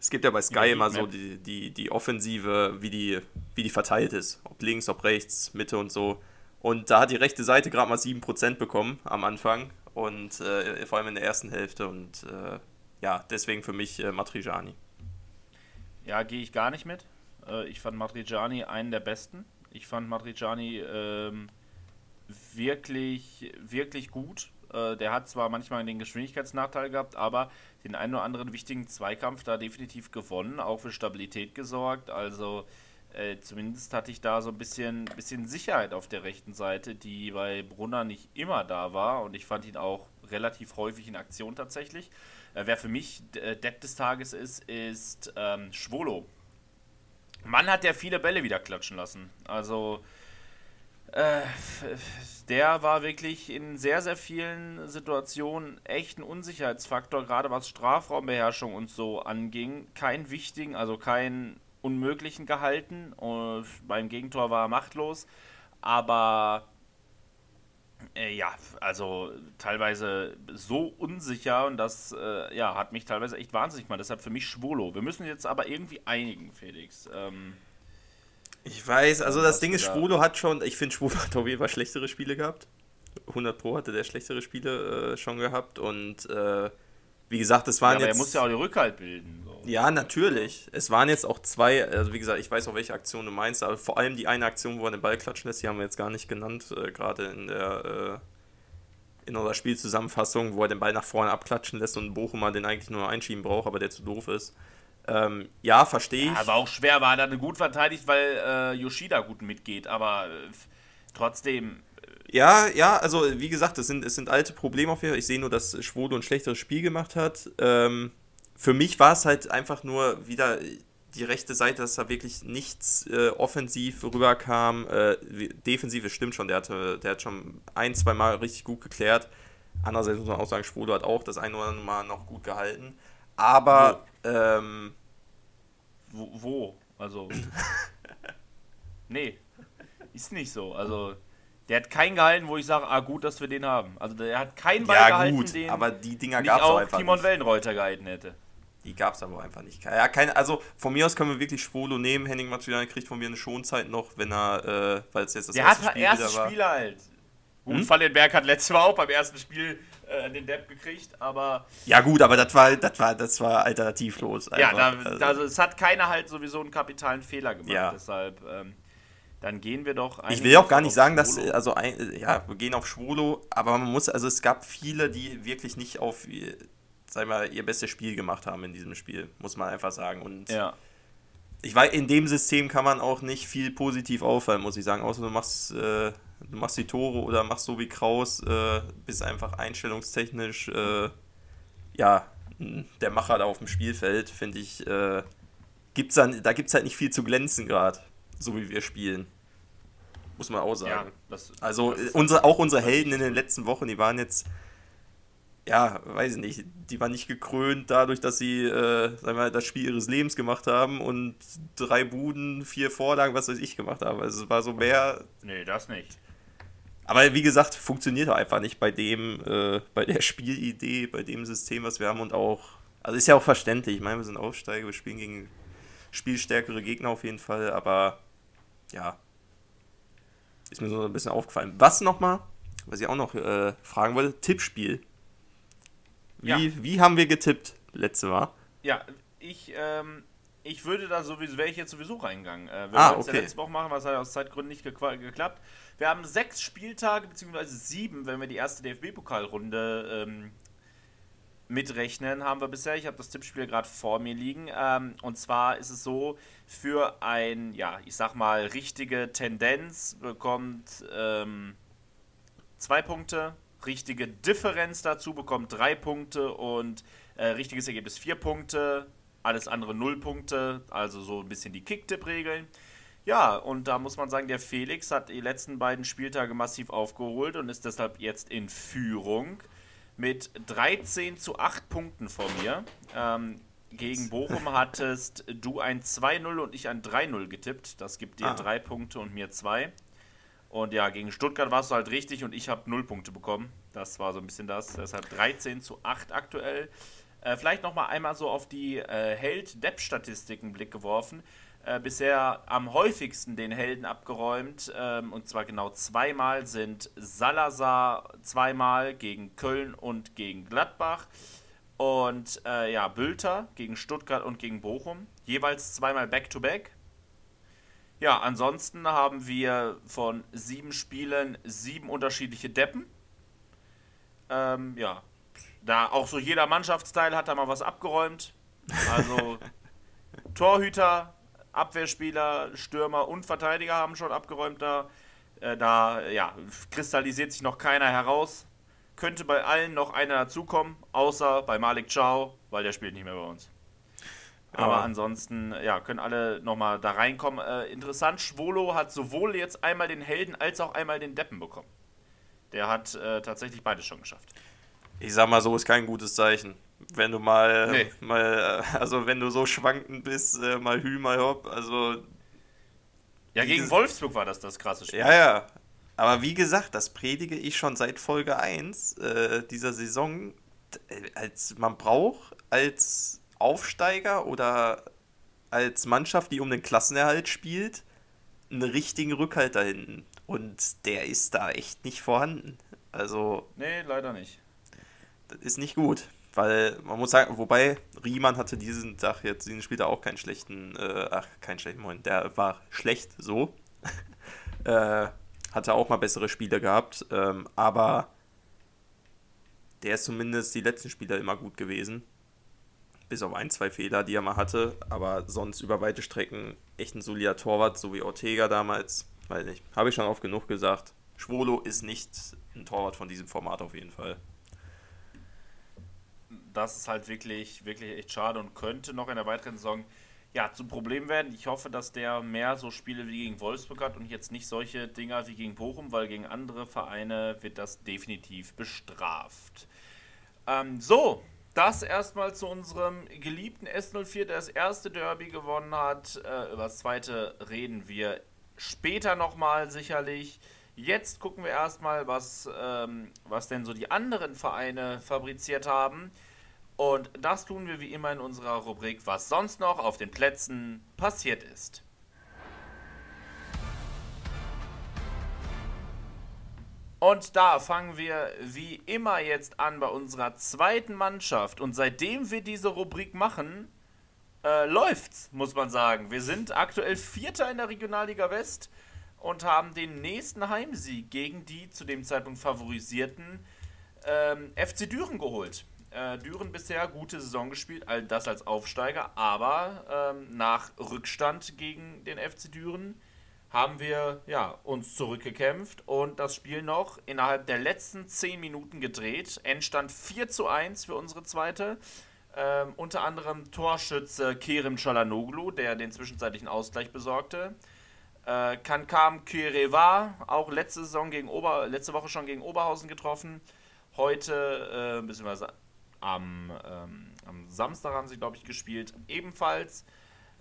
es gibt ja bei Sky immer so die, die, die Offensive, wie die, wie die verteilt ist. Ob links, ob rechts, Mitte und so. Und da hat die rechte Seite gerade mal 7% bekommen am Anfang. Und äh, vor allem in der ersten Hälfte. Und äh, ja, deswegen für mich äh, Matrijani. Ja, gehe ich gar nicht mit. Äh, ich fand Matriciani einen der besten. Ich fand Matriciani ähm, wirklich, wirklich gut. Äh, der hat zwar manchmal den Geschwindigkeitsnachteil gehabt, aber den einen oder anderen wichtigen Zweikampf da definitiv gewonnen, auch für Stabilität gesorgt. Also äh, zumindest hatte ich da so ein bisschen, bisschen Sicherheit auf der rechten Seite, die bei Brunner nicht immer da war. Und ich fand ihn auch relativ häufig in Aktion tatsächlich. Äh, wer für mich äh, Depp des Tages ist, ist ähm, Schwolo. Mann hat der viele Bälle wieder klatschen lassen. Also äh, der war wirklich in sehr, sehr vielen Situationen echt ein Unsicherheitsfaktor, gerade was Strafraumbeherrschung und so anging. Kein wichtigen, also keinen unmöglichen gehalten. Und beim Gegentor war er machtlos. Aber äh, ja, also teilweise so unsicher und das äh, ja, hat mich teilweise echt wahnsinnig gemacht. Deshalb für mich Schwolo. Wir müssen jetzt aber irgendwie einigen, Felix. Ähm, Ich weiß, also das Ding ist, Schwolo hat schon, ich finde, Schwolo hat auf jeden Fall schlechtere Spiele gehabt. 100 Pro hatte der schlechtere Spiele äh, schon gehabt. Und äh, wie gesagt, es ja, waren aber er jetzt. muss ja auch den Rückhalt bilden. So. Ja, natürlich. Es waren jetzt auch zwei, also wie gesagt, ich weiß auch, welche Aktion du meinst, aber vor allem die eine Aktion, wo er den Ball klatschen lässt, die haben wir jetzt gar nicht genannt, äh, gerade in der äh, in unserer Spielzusammenfassung, wo er den Ball nach vorne abklatschen lässt und Bochumer den eigentlich nur einschieben braucht, aber der zu doof ist. Ähm, ja, verstehe ich. Aber auch schwer war er dann gut verteidigt, weil äh, Yoshida gut mitgeht. Aber äh, trotzdem, Ja, ja, also wie gesagt, es sind, es sind alte Probleme auf jeden Fall. Ich sehe nur, dass Schwode ein schlechteres Spiel gemacht hat. Ähm, für mich war es halt einfach nur wieder die rechte Seite, dass da wirklich nichts äh, offensiv rüberkam. Äh, defensive stimmt schon, der, hatte, der hat schon ein, zwei Mal richtig gut geklärt. Andererseits muss man auch sagen, Schwode hat auch das eine oder andere Mal noch gut gehalten. Aber, ähm, wo? wo? Also. nee, ist nicht so. Also, der hat keinen gehalten, wo ich sage, ah, gut, dass wir den haben. Also, der hat keinen Ball ja gehalten, gut, den aber die Dinger nicht gab es auch einfach Timon nicht. Wellenreuter gehalten hätte. Die gab es aber einfach nicht. Ja, keine, also von mir aus können wir wirklich Schwolo nehmen. Henning Martiniani kriegt von mir eine Schonzeit noch, wenn er, äh, weil es jetzt das Der erste hat Spiel erstes wieder war. Spiel halt. Gut, Hm? Fallenberg hat letztes Mal auch beim ersten Spiel äh, den Depp gekriegt, aber Ja gut, aber das war, das war, das war alternativlos. ja, einfach. da, Also- also es hat keiner halt sowieso einen kapitalen Fehler gemacht. Ja. Deshalb, ähm, dann gehen wir doch Ich will auch gar nicht sagen, dass, Schwolo. also ein, ja, wir gehen auf Schwolo, aber man muss, also es gab viele, die wirklich nicht auf, ihr- sag ich mal, ihr bestes Spiel gemacht haben in diesem Spiel, muss man einfach sagen. Und Ja. ich weiß, in dem System kann man auch nicht viel positiv auffallen, muss ich sagen, außer du machst, äh, du machst die Tore oder machst so wie Kraus, äh, bist einfach einstellungstechnisch, äh, ja, der Macher da auf dem Spielfeld, finde ich, äh, gibt's dann, da gibt es halt nicht viel zu glänzen gerade, so wie wir spielen. Muss man auch sagen. Ja, das, Also das unsere, auch unsere Helden in den letzten Wochen, die waren jetzt, ja, weiß ich nicht, die waren nicht gekrönt dadurch, dass sie, äh, sagen wir das Spiel ihres Lebens gemacht haben und drei Buden, vier Vorlagen, was weiß ich, gemacht haben. Also es war so mehr. Nee, das nicht. Aber wie gesagt, funktioniert einfach nicht bei dem, äh, bei der Spielidee, bei dem System, was wir haben und auch, also ist ja auch verständlich. Ich meine, wir sind Aufsteiger, wir spielen gegen spielstärkere Gegner auf jeden Fall, aber ja, ist mir so ein bisschen aufgefallen. Was nochmal, was ich auch noch äh, fragen wollte, Tippspiel. Wie, Ja. wie haben wir getippt letzte Mal? Ja, ich, ähm, ich würde da sowieso, wäre ich jetzt sowieso reingegangen. Äh, wir Ah, wollten es ja okay. letzte Woche machen, was hat aus Zeitgründen nicht gekla- geklappt. Wir haben sechs Spieltage, beziehungsweise sieben, wenn wir die erste DFB-Pokalrunde ähm, mitrechnen, haben wir bisher. Ich habe das Tippspiel gerade vor mir liegen. Ähm, und zwar ist es so, für ein, ja, ich sag mal, richtige Tendenz bekommt ähm, zwei Punkte, richtige Differenz dazu bekommt drei Punkte und äh, richtiges Ergebnis vier Punkte, alles andere null Punkte, also so ein bisschen die Kicktipp-Regeln. Ja, und da muss man sagen, der Felix hat die letzten beiden Spieltage massiv aufgeholt und ist deshalb jetzt in Führung mit 13 zu 8 Punkten vor mir. Ähm, gegen Bochum hattest du ein 2-0 und ich ein 3-0 getippt. Das gibt dir Ah. drei Punkte und mir zwei. Und ja, gegen Stuttgart warst du halt richtig und ich habe 0 Punkte bekommen. Das war so ein bisschen das. Deshalb 13 zu 8 aktuell. Äh, vielleicht nochmal einmal so auf die äh, Held-Depp-Statistiken Blick geworfen. Äh, bisher am häufigsten den Helden abgeräumt. Ähm, und zwar genau zweimal sind Salazar zweimal gegen Köln und gegen Gladbach. Und äh, ja, Bülter gegen Stuttgart und gegen Bochum. Jeweils zweimal Back-to-Back. Ja, ansonsten haben wir von sieben Spielen sieben unterschiedliche Deppen. Ähm, ja, da auch so jeder Mannschaftsteil hat da mal was abgeräumt. Also Torhüter, Abwehrspieler, Stürmer und Verteidiger haben schon abgeräumt da. Äh, da ja, kristallisiert sich noch keiner heraus. Könnte bei allen noch einer dazukommen, außer bei Malik Chow, weil der spielt nicht mehr bei uns. Aber ansonsten, ja, können alle nochmal da reinkommen. Äh, interessant, Schwolo hat sowohl jetzt einmal den Helden als auch einmal den Deppen bekommen. Der hat äh, tatsächlich beides schon geschafft. Ich sag mal so, ist kein gutes Zeichen. Wenn du mal, Nee. mal äh, also wenn du so schwankend bist, äh, mal Hü, mal Hopp, also Ja, gegen Wolfsburg war das das krasse Spiel. Ja, ja. Aber wie gesagt, das predige ich schon seit Folge 1 äh, dieser Saison. Äh, Als man braucht, als Aufsteiger oder als Mannschaft, die um den Klassenerhalt spielt, einen richtigen Rückhalt da hinten. Und der ist da echt nicht vorhanden. Also, Nee, leider nicht. das ist nicht gut. Weil man muss sagen, wobei Riemann hatte diesen Tag jetzt, diesen Spieltag auch keinen schlechten, äh, ach, keinen schlechten Moment, der war schlecht so. äh, hatte auch mal bessere Spiele gehabt, ähm, aber der ist zumindest die letzten Spiele immer gut gewesen. Bis auf ein, zwei Fehler, die er mal hatte, aber sonst über weite Strecken echt ein solider Torwart, so wie Ortega damals. Weiß nicht, habe ich schon oft genug gesagt. Schwolo ist nicht ein Torwart von diesem Format auf jeden Fall. Das ist halt wirklich, wirklich echt schade und könnte noch in der weiteren Saison ja, zum Problem werden. Ich hoffe, dass der mehr so Spiele wie gegen Wolfsburg hat und jetzt nicht solche Dinger wie gegen Bochum, weil gegen andere Vereine wird das definitiv bestraft. Ähm, so, das erstmal zu unserem geliebten S04, der das erste Derby gewonnen hat. Äh, über das zweite reden wir später nochmal sicherlich. Jetzt gucken wir erstmal, was, ähm, was denn so die anderen Vereine fabriziert haben. Und das tun wir wie immer in unserer Rubrik, was sonst noch auf den Plätzen passiert ist. Und da fangen wir wie immer jetzt an bei unserer zweiten Mannschaft. Und seitdem wir diese Rubrik machen, äh, läuft's, muss man sagen. Wir sind aktuell Vierter in der Regionalliga West und haben den nächsten Heimsieg gegen die zu dem Zeitpunkt favorisierten ähm, FC Düren geholt. Äh, Düren bisher gute Saison gespielt, all das als Aufsteiger, aber ähm, nach Rückstand gegen den FC Düren haben wir ja, uns zurückgekämpft und das Spiel noch innerhalb der letzten 10 Minuten gedreht. Endstand 4 zu 1 für unsere zweite. Ähm, unter anderem Torschütze Kerim Çalhanoğlu, der den zwischenzeitlichen Ausgleich besorgte. Äh, Kankam Kireva, auch letzte, Saison gegen Ober, letzte Woche schon gegen Oberhausen getroffen. Heute, äh, beziehungsweise am, ähm, am Samstag haben sie, glaube ich, gespielt, ebenfalls.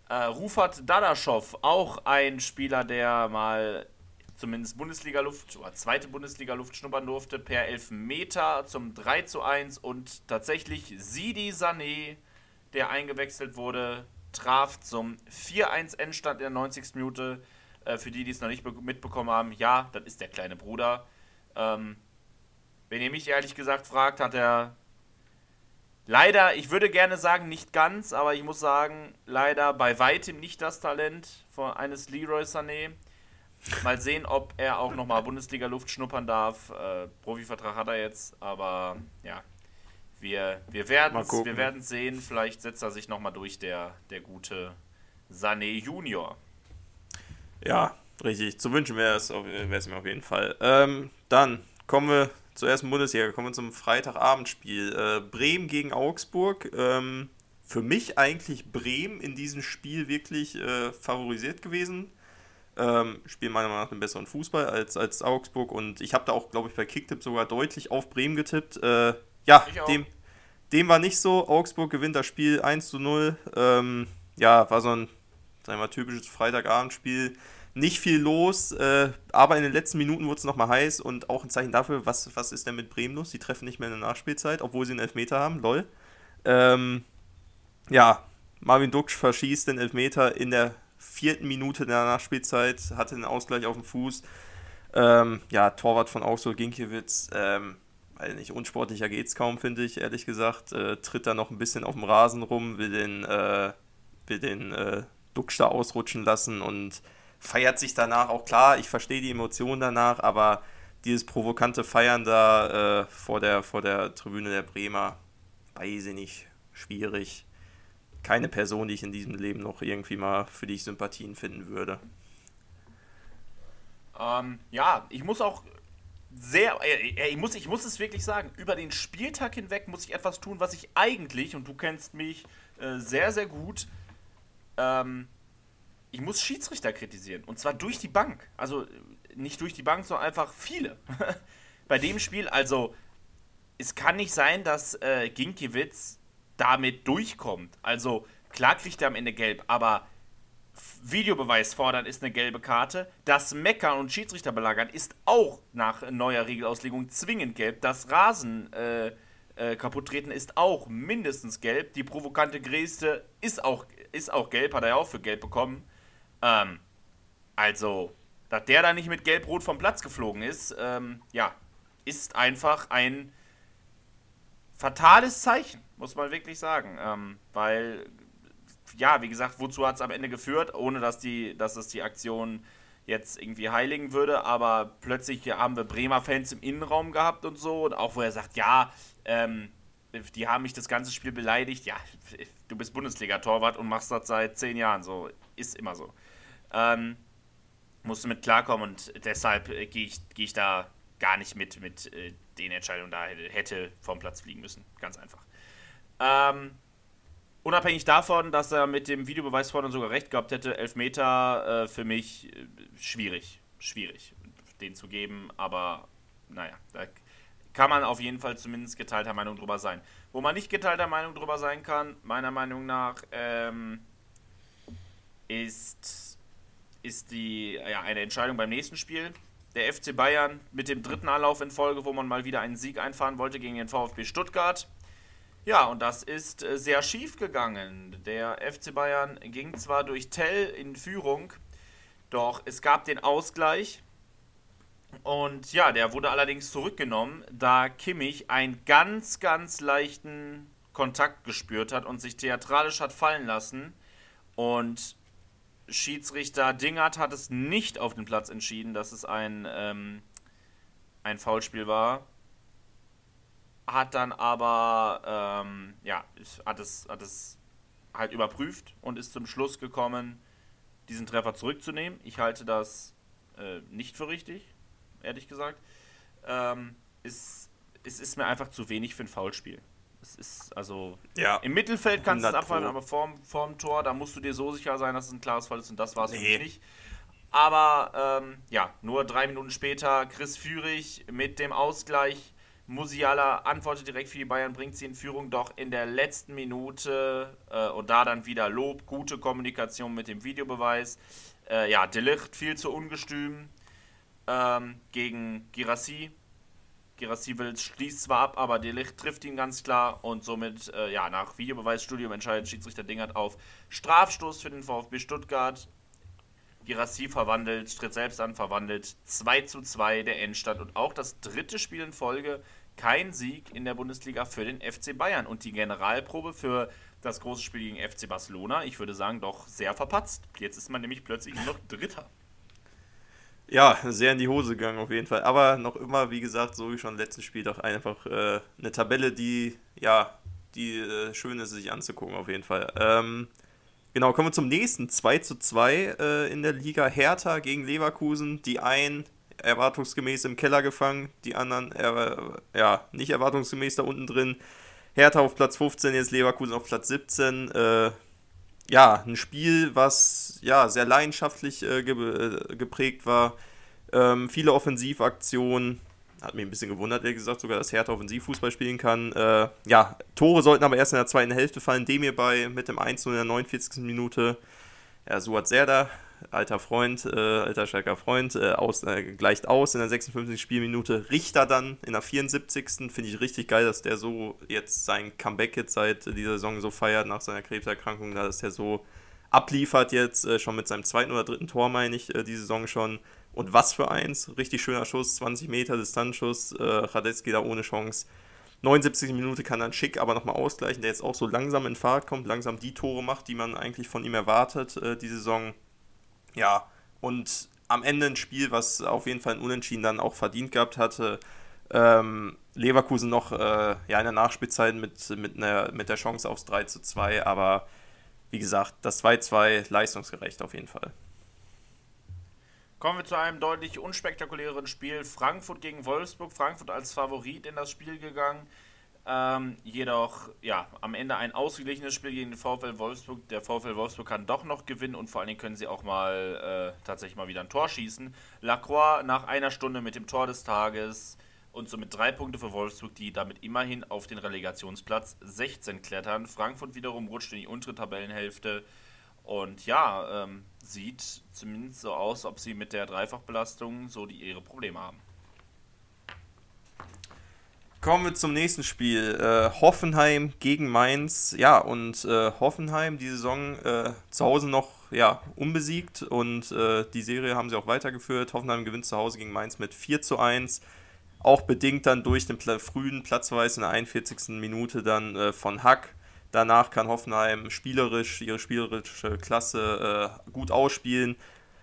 Äh, Rufat Dadaschow, auch ein Spieler, der mal zumindest Bundesliga-Luft oder zweite Bundesliga-Luft schnuppern durfte, per Elfmeter zum 3 zu 1 und tatsächlich Sidi Sané, der eingewechselt wurde, traf zum 4-1 Endstand in der 90. Minute. Äh, für die, die es noch nicht mitbekommen haben, ja, das ist der kleine Bruder. Ähm, wenn ihr mich ehrlich gesagt fragt, hat er leider, ich würde gerne sagen, nicht ganz, aber ich muss sagen, leider bei weitem nicht das Talent von eines Leroy Sané. Mal sehen, ob er auch nochmal Bundesliga-Luft schnuppern darf. Äh, Profivertrag hat er jetzt, aber ja, wir, wir werden es wir sehen. Vielleicht setzt er sich nochmal durch, der, der gute Sané Junior. Ja, richtig. Zu wünschen wäre es, mir auf jeden Fall. Ähm, dann kommen wir zur ersten Bundesliga, kommen wir zum Freitagabendspiel. Äh, Bremen gegen Augsburg. Ähm, für mich eigentlich Bremen in diesem Spiel wirklich äh, favorisiert gewesen. Ähm, spielen meiner Meinung nach einen besseren Fußball als, als Augsburg und ich habe da auch, glaube ich, bei Kicktipp sogar deutlich auf Bremen getippt. Äh, ja, dem, dem war nicht so. Augsburg gewinnt das Spiel 1 zu 0. Ähm, ja, war so ein sagen wir mal, typisches Freitagabendspiel nicht viel los, äh, aber in den letzten Minuten wurde es nochmal heiß und auch ein Zeichen dafür, was, was ist denn mit Bremen los? Die treffen nicht mehr in der Nachspielzeit, obwohl sie einen Elfmeter haben, lol. Ähm, ja, Marvin Duksch verschießt den Elfmeter in der vierten Minute der Nachspielzeit, hatte den Ausgleich auf dem Fuß. Ähm, ja, Torwart von Augsburg Ginkiewicz, ähm, weiß nicht, unsportlicher geht's kaum, finde ich, ehrlich gesagt. Äh, tritt da noch ein bisschen auf dem Rasen rum, will den, äh, will den äh, Duksch da ausrutschen lassen und feiert sich danach auch klar. Ich verstehe die Emotionen danach, aber dieses provokante Feiern da äh, vor, der, vor der Tribüne der Bremer, weiß ich nicht, schwierig. Keine Person, die ich in diesem Leben noch irgendwie mal für die Sympathien finden würde. Ähm, ja, ich muss auch sehr, äh, äh, ich, muss, ich muss es wirklich sagen, über den Spieltag hinweg muss ich etwas tun, was ich eigentlich, und du kennst mich äh, sehr, sehr gut, ähm, ich muss Schiedsrichter kritisieren. Und zwar durch die Bank. Also nicht durch die Bank, sondern einfach viele. Bei dem Spiel, also es kann nicht sein, dass äh, Ginkiewicz damit durchkommt. Also klar kriegt er am Ende gelb, aber Videobeweis fordern ist eine gelbe Karte. Das Meckern und Schiedsrichter belagern ist auch nach neuer Regelauslegung zwingend gelb. Das Rasen äh, äh, kaputt treten ist auch mindestens gelb. Die provokante Gräste ist auch, ist auch gelb, hat er ja auch für gelb bekommen. Ähm, also, dass der da nicht mit Gelb-Rot vom Platz geflogen ist, ähm, ja, ist einfach ein fatales Zeichen, muss man wirklich sagen. Ähm, weil, ja, wie gesagt, wozu hat es am Ende geführt, ohne dass, die, dass es die Aktion jetzt irgendwie heiligen würde, aber plötzlich haben wir Bremer Fans im Innenraum gehabt und so, und auch wo er sagt, ja, ähm, die haben mich das ganze Spiel beleidigt, ja, du bist Bundesliga-Torwart und machst das seit zehn Jahren, so, ist immer so. Ähm, musste mit klarkommen und deshalb äh, gehe ich, geh ich da gar nicht mit, mit äh, den Entscheidungen da hätte vom Platz fliegen müssen. Ganz einfach. Ähm, unabhängig davon, dass er mit dem Videobeweis vorne sogar recht gehabt hätte, Elfmeter äh, für mich äh, schwierig. Schwierig, den zu geben, aber naja, da kann man auf jeden Fall zumindest geteilter Meinung drüber sein. Wo man nicht geteilter Meinung drüber sein kann, meiner Meinung nach, ähm, ist ist die, ja, eine Entscheidung beim nächsten Spiel. Der FC Bayern mit dem dritten Anlauf in Folge, wo man mal wieder einen Sieg einfahren wollte gegen den VfB Stuttgart. Ja, und das ist äh, sehr schief gegangen. Der FC Bayern ging zwar durch Tell in Führung, doch es gab den Ausgleich. Und ja, der wurde allerdings zurückgenommen, da Kimmich einen ganz, ganz leichten Kontakt gespürt hat und sich theatralisch hat fallen lassen. Und Schiedsrichter Dingert hat es nicht auf den Platz entschieden, dass es ein, ähm, ein Foulspiel war. Hat dann aber, ähm, ja, hat es, hat es halt überprüft und ist zum Schluss gekommen, diesen Treffer zurückzunehmen. Ich halte das äh, nicht für richtig, ehrlich gesagt. Ähm, es, es ist mir einfach zu wenig für ein Foulspiel. Es ist also Ja. im Mittelfeld kannst du es 100 abfallen, aber vorm, vorm Tor, da musst du dir so sicher sein, dass es ein klares Fall ist und das war es für Nee. mich nicht. Aber ähm, ja, nur drei Minuten später, Chris Führig mit dem Ausgleich. Musiala antwortet direkt für die Bayern, bringt sie in Führung, doch in der letzten Minute äh, und da dann wieder Lob, gute Kommunikation mit dem Videobeweis. Äh, ja, Delicht viel zu ungestüm ähm, gegen Girassi. Will schließt zwar ab, aber Delicht trifft ihn ganz klar und somit, äh, ja, nach Videobeweisstudium entscheidet Schiedsrichter Dingert auf Strafstoß für den VfB Stuttgart. Girassi verwandelt, tritt selbst an, verwandelt 2 zu 2 der Endstand und auch das dritte Spiel in Folge kein Sieg in der Bundesliga für den FC Bayern und die Generalprobe für das große Spiel gegen FC Barcelona, ich würde sagen, doch sehr verpatzt. Jetzt ist man nämlich plötzlich noch Dritter. Ja, sehr in die Hose gegangen auf jeden Fall. Aber noch immer, wie gesagt, so wie schon letztes Spiel, doch einfach äh, eine Tabelle, die, ja, die äh, schön ist, sich anzugucken auf jeden Fall. Ähm, genau, kommen wir zum nächsten. 2 zu 2 äh, in der Liga. Hertha gegen Leverkusen. Die einen erwartungsgemäß im Keller gefangen, die anderen ja, nicht erwartungsgemäß da unten drin. Hertha auf Platz 15, jetzt Leverkusen auf Platz 17. Äh, ja, ein Spiel, was ja sehr leidenschaftlich äh, ge äh, geprägt war. Ähm, viele Offensivaktionen. Hat mich ein bisschen gewundert, ehrlich gesagt, sogar, dass Hertha Offensivfußball spielen kann. Äh, ja, Tore sollten aber erst in der zweiten Hälfte fallen. Demir bei mit dem 1 in der 49. Minute. Ja, Suat Serdar, alter Freund, äh, alter Schalker Freund, äh, aus, äh, gleicht aus in der 56. Spielminute. Richter dann in der 74. Finde ich richtig geil, dass der so jetzt sein Comeback jetzt seit dieser Saison so feiert nach seiner Krebserkrankung, dass der so abliefert jetzt, äh, schon mit seinem zweiten oder dritten Tor, meine ich, äh, die Saison schon. Und was für eins, richtig schöner Schuss, 20 Meter Distanzschuss, äh, Radetzky da ohne Chance. 79. Minute kann dann Schick aber nochmal ausgleichen, der jetzt auch so langsam in Fahrt kommt, langsam die Tore macht, die man eigentlich von ihm erwartet, äh, die Saison. Ja, und am Ende ein Spiel, was auf jeden Fall ein Unentschieden dann auch verdient gehabt hatte. Ähm, Leverkusen noch äh, ja, in der Nachspielzeit mit, mit, einer, mit der Chance aufs 3 zu 2, aber wie gesagt, das 2-2 leistungsgerecht auf jeden Fall. Kommen wir zu einem deutlich unspektakuläreren Spiel. Frankfurt gegen Wolfsburg. Frankfurt als Favorit in das Spiel gegangen. Ähm, jedoch, ja, am Ende ein ausgeglichenes Spiel gegen den VfL Wolfsburg. Der VfL Wolfsburg kann doch noch gewinnen und vor allen Dingen können sie auch mal äh, tatsächlich mal wieder ein Tor schießen. Lacroix nach einer Stunde mit dem Tor des Tages und somit drei Punkte für Wolfsburg, die damit immerhin auf den Relegationsplatz 16 klettern. Frankfurt wiederum rutscht in die untere Tabellenhälfte. Und ja, ähm, sieht zumindest so aus, ob sie mit der Dreifachbelastung so die ihre Probleme haben. Kommen wir zum nächsten Spiel. Äh, Hoffenheim gegen Mainz. Ja, und äh, Hoffenheim die Saison äh, zu Hause noch ja, unbesiegt und äh, die Serie haben sie auch weitergeführt. Hoffenheim gewinnt zu Hause gegen Mainz mit 4 zu 1. Auch bedingt dann durch den Pla frühen Platzweis in der 41. Minute dann äh, von Hack. Danach kann Hoffenheim spielerisch ihre spielerische Klasse äh, gut ausspielen.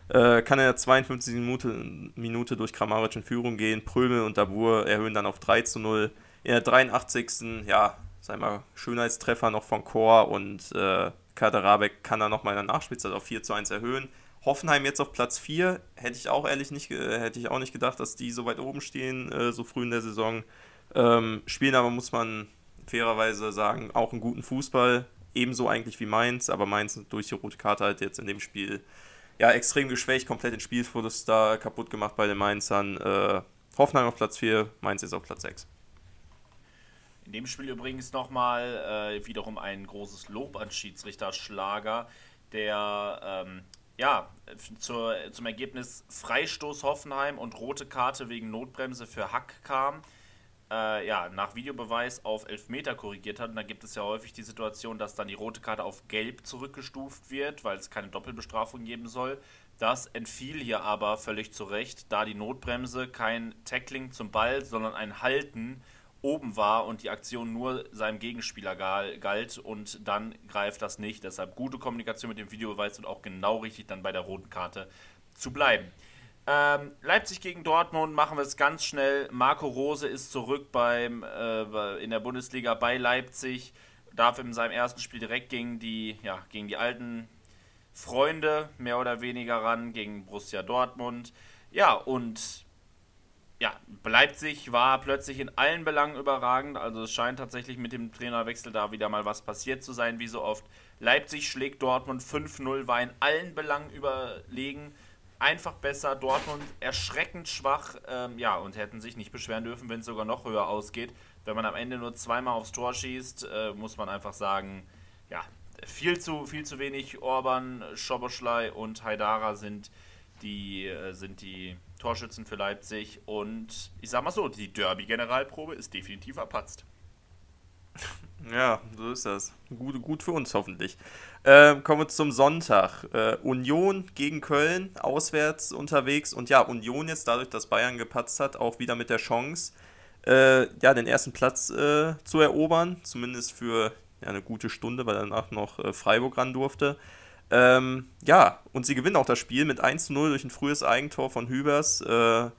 Äh, kann in der 52. Minute, Minute durch Kramaric in Führung gehen. Prömel und Dabur erhöhen dann auf 3 zu 0. In der 83. ja, sag mal, Schönheitstreffer noch von Chor und äh, Kaderabek kann dann nochmal in der Nachspielzeit auf 4 zu 1 erhöhen. Hoffenheim jetzt auf Platz 4, hätte ich auch ehrlich nicht, hätte ich auch nicht gedacht, dass die so weit oben stehen, äh, so früh in der Saison. Ähm, spielen aber, muss man fairerweise sagen, auch einen guten Fußball. Ebenso eigentlich wie Mainz, aber Mainz durch die rote Karte halt jetzt in dem Spiel ja extrem geschwächt, komplett den Spielfotos da kaputt gemacht bei den Mainzern. Äh, Hoffenheim auf Platz 4, Mainz ist auf Platz 6. In dem Spiel übrigens nochmal äh, wiederum ein großes Lob an Schiedsrichter Schlager, der ähm, ja, zur, zum Ergebnis Freistoß Hoffenheim und rote Karte wegen Notbremse für Hack kam. Äh, ja, nach Videobeweis auf Elfmeter korrigiert hat. Und da gibt es ja häufig die Situation, dass dann die rote Karte auf Gelb zurückgestuft wird, weil es keine Doppelbestrafung geben soll. Das entfiel hier aber völlig zu Recht, da die Notbremse kein Tackling zum Ball, sondern ein Halten oben war und die Aktion nur seinem Gegenspieler galt und dann greift das nicht. Deshalb gute Kommunikation mit dem Videobeweis und auch genau richtig dann bei der roten Karte zu bleiben. Ähm, Leipzig gegen Dortmund machen wir es ganz schnell. Marco Rose ist zurück beim, äh, in der Bundesliga bei Leipzig. Darf in seinem ersten Spiel direkt gegen die, ja, gegen die alten Freunde mehr oder weniger ran, gegen Borussia Dortmund. Ja, und ja, Leipzig war plötzlich in allen Belangen überragend. Also es scheint tatsächlich mit dem Trainerwechsel da wieder mal was passiert zu sein, wie so oft. Leipzig schlägt Dortmund 5-0, war in allen Belangen überlegen einfach besser. Dortmund erschreckend schwach. Ähm, ja, und hätten sich nicht beschweren dürfen, wenn es sogar noch höher ausgeht. Wenn man am Ende nur zweimal aufs Tor schießt, äh, muss man einfach sagen, ja, viel zu, viel zu wenig Orban, Schoboschlei und Haidara sind die, äh, sind die Torschützen für Leipzig. Und ich sag mal so, die Derby-Generalprobe ist definitiv verpatzt. Ja, so ist das. Gut, gut für uns hoffentlich. Äh, kommen wir zum Sonntag. Äh, Union gegen Köln, auswärts unterwegs. Und ja, Union jetzt dadurch, dass Bayern gepatzt hat, auch wieder mit der Chance, äh, ja, den ersten Platz äh, zu erobern. Zumindest für ja, eine gute Stunde, weil danach noch äh, Freiburg ran durfte. Ähm, ja, und sie gewinnen auch das Spiel mit 1 0 durch ein frühes Eigentor von Hübers. Äh,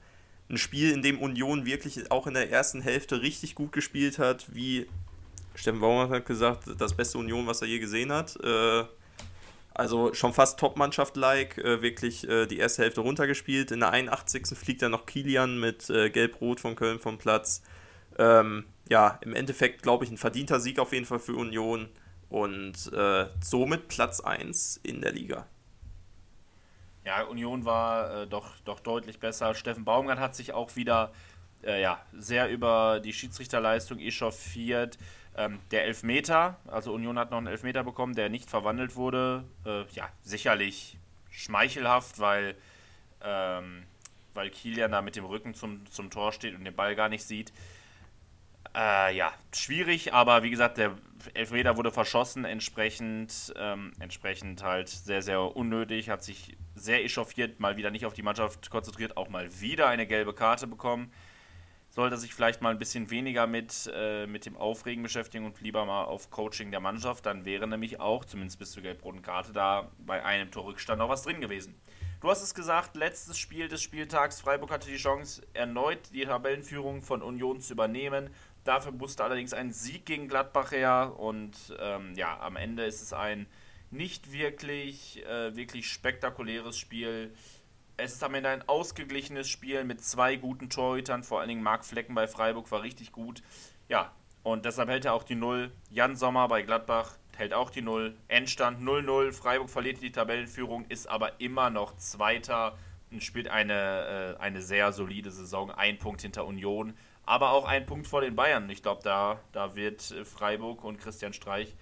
ein Spiel, in dem Union wirklich auch in der ersten Hälfte richtig gut gespielt hat, wie Steffen Baumann hat gesagt, das beste Union, was er je gesehen hat. Äh, also schon fast Top-Mannschaft-like, äh, wirklich äh, die erste Hälfte runtergespielt. In der 81. fliegt dann noch Kilian mit Gelb-Rot von Köln vom Platz. Ähm, ja, im Endeffekt glaube ich ein verdienter Sieg auf jeden Fall für Union und somit Platz 1 in der Liga. Ja, Union war doch, doch deutlich besser. Steffen Baumgart hat sich auch wieder ja, sehr über die Schiedsrichterleistung echauffiert. Ähm, der Elfmeter, also Union hat noch einen Elfmeter bekommen, der nicht verwandelt wurde. Äh, ja, sicherlich schmeichelhaft, weil, ähm, weil Kilian da mit dem Rücken zum, zum Tor steht und den Ball gar nicht sieht. Äh, ja, schwierig, aber wie gesagt, der Elfmeter wurde verschossen, entsprechend, ähm, entsprechend halt sehr, sehr unnötig, hat sich sehr echauffiert, mal wieder nicht auf die Mannschaft konzentriert, auch mal wieder eine gelbe Karte bekommen sollte sich vielleicht mal ein bisschen weniger mit, äh, mit dem Aufregen beschäftigen und lieber mal auf Coaching der Mannschaft. Dann wäre nämlich auch, zumindest bis zur gelb-roten Karte, da bei einem Torrückstand noch was drin gewesen. Du hast es gesagt, letztes Spiel des Spieltags. Freiburg hatte die Chance, erneut die Tabellenführung von Union zu übernehmen. Dafür musste allerdings ein Sieg gegen Gladbach her. Und ähm, ja, am Ende ist es ein nicht wirklich, äh, wirklich spektakuläres Spiel es ist am Ende ein ausgeglichenes Spiel mit zwei guten Torhütern. Vor allen Dingen Marc Flecken bei Freiburg war richtig gut. Ja, und deshalb hält er auch die Null. Jan Sommer bei Gladbach hält auch die Null. Endstand 0-0. Freiburg verliert die Tabellenführung, ist aber immer noch Zweiter und spielt eine, äh, eine sehr solide Saison. Ein Punkt hinter Union, aber auch ein Punkt vor den Bayern. Ich glaube, da, da wird Freiburg und Christian Streich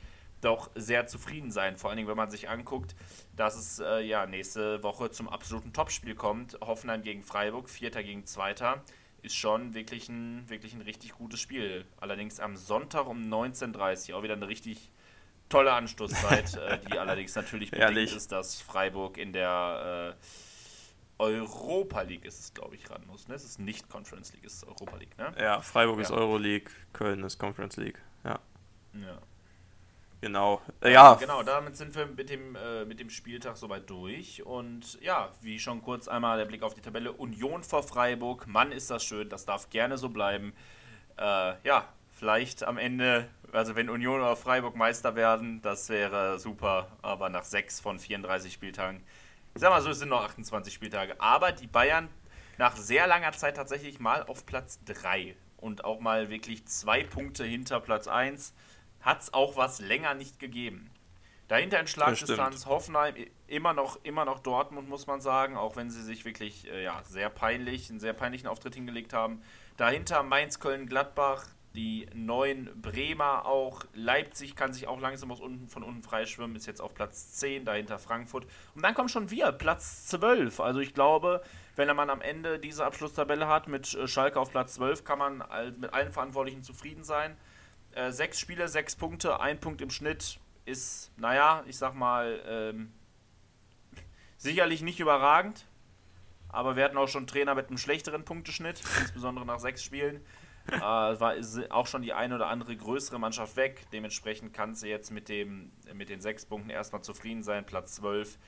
doch sehr zufrieden sein. Vor allen Dingen, wenn man sich anguckt, dass es äh, ja nächste Woche zum absoluten Topspiel kommt. Hoffenheim gegen Freiburg, Vierter gegen Zweiter. Ist schon wirklich ein, wirklich ein richtig gutes Spiel. Allerdings am Sonntag um 19.30 Uhr auch wieder eine richtig tolle Anstoßzeit, äh, die allerdings natürlich bedingt Ehrlich? ist, dass Freiburg in der äh, Europa League ist es, glaube ich, ran muss. Ne? Es ist nicht Conference League, es ist Europa League, ne? Ja, Freiburg ja. ist Euro League, Köln ist Conference League, ja. Ja. Genau. Äh, ja. Genau, damit sind wir mit dem, äh, mit dem Spieltag soweit durch. Und ja, wie schon kurz einmal der Blick auf die Tabelle. Union vor Freiburg. Mann, ist das schön. Das darf gerne so bleiben. Äh, ja, vielleicht am Ende, also wenn Union oder Freiburg Meister werden, das wäre super. Aber nach 6 von 34 Spieltagen, ich sag mal so, es sind noch 28 Spieltage. Aber die Bayern nach sehr langer Zeit tatsächlich mal auf Platz 3. Und auch mal wirklich zwei Punkte hinter Platz 1 hat es auch was länger nicht gegeben. Dahinter in Schlagdistanz Hoffenheim, immer noch, immer noch Dortmund, muss man sagen, auch wenn sie sich wirklich äh, ja, sehr peinlich, einen sehr peinlichen Auftritt hingelegt haben. Dahinter Mainz, Köln, Gladbach, die neuen Bremer auch. Leipzig kann sich auch langsam aus unten, von unten freischwimmen, ist jetzt auf Platz 10, dahinter Frankfurt. Und dann kommen schon wir, Platz 12. Also ich glaube, wenn man am Ende diese Abschlusstabelle hat mit äh, Schalke auf Platz 12, kann man mit allen Verantwortlichen zufrieden sein. Äh, sechs Spiele, sechs Punkte, ein Punkt im Schnitt ist, naja, ich sag mal, ähm, sicherlich nicht überragend. Aber wir hatten auch schon Trainer mit einem schlechteren Punkteschnitt, insbesondere nach sechs Spielen. Äh, war auch schon die eine oder andere größere Mannschaft weg. Dementsprechend kann sie jetzt mit, dem, mit den sechs Punkten erstmal zufrieden sein, Platz 12.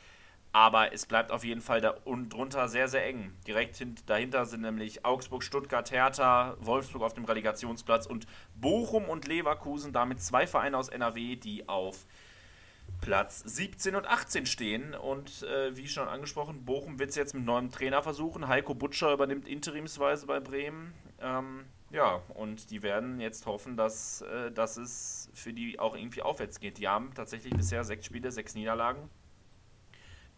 Aber es bleibt auf jeden Fall da und drunter sehr, sehr eng. Direkt dahinter sind nämlich Augsburg, Stuttgart, Hertha, Wolfsburg auf dem Relegationsplatz und Bochum und Leverkusen, damit zwei Vereine aus NRW, die auf Platz 17 und 18 stehen. Und äh, wie schon angesprochen, Bochum wird es jetzt mit neuem Trainer versuchen. Heiko Butscher übernimmt interimsweise bei Bremen. Ähm, ja, und die werden jetzt hoffen, dass, äh, dass es für die auch irgendwie aufwärts geht. Die haben tatsächlich bisher sechs Spiele, sechs Niederlagen.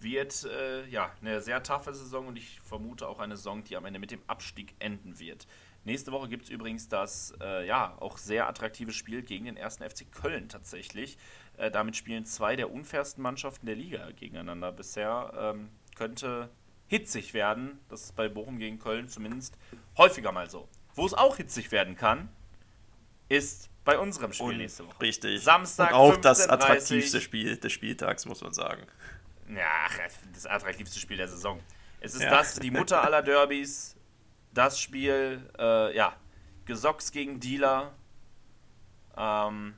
Wird äh, ja eine sehr taffe Saison und ich vermute auch eine Saison, die am Ende mit dem Abstieg enden wird. Nächste Woche gibt es übrigens das äh, ja auch sehr attraktive Spiel gegen den ersten FC Köln tatsächlich. Äh, damit spielen zwei der unfairsten Mannschaften der Liga gegeneinander bisher. Ähm, könnte hitzig werden. Das ist bei Bochum gegen Köln zumindest häufiger mal so. Wo es auch hitzig werden kann, ist bei unserem Spiel Und nächste Woche. Richtig. Samstag. Und auch 15:30. das attraktivste Spiel des Spieltags, muss man sagen. Ja, das attraktivste Spiel der Saison. Es ist Ja. das, die Mutter aller Derbys, das Spiel, äh, ja, Gesocks gegen Dealer. Ähm,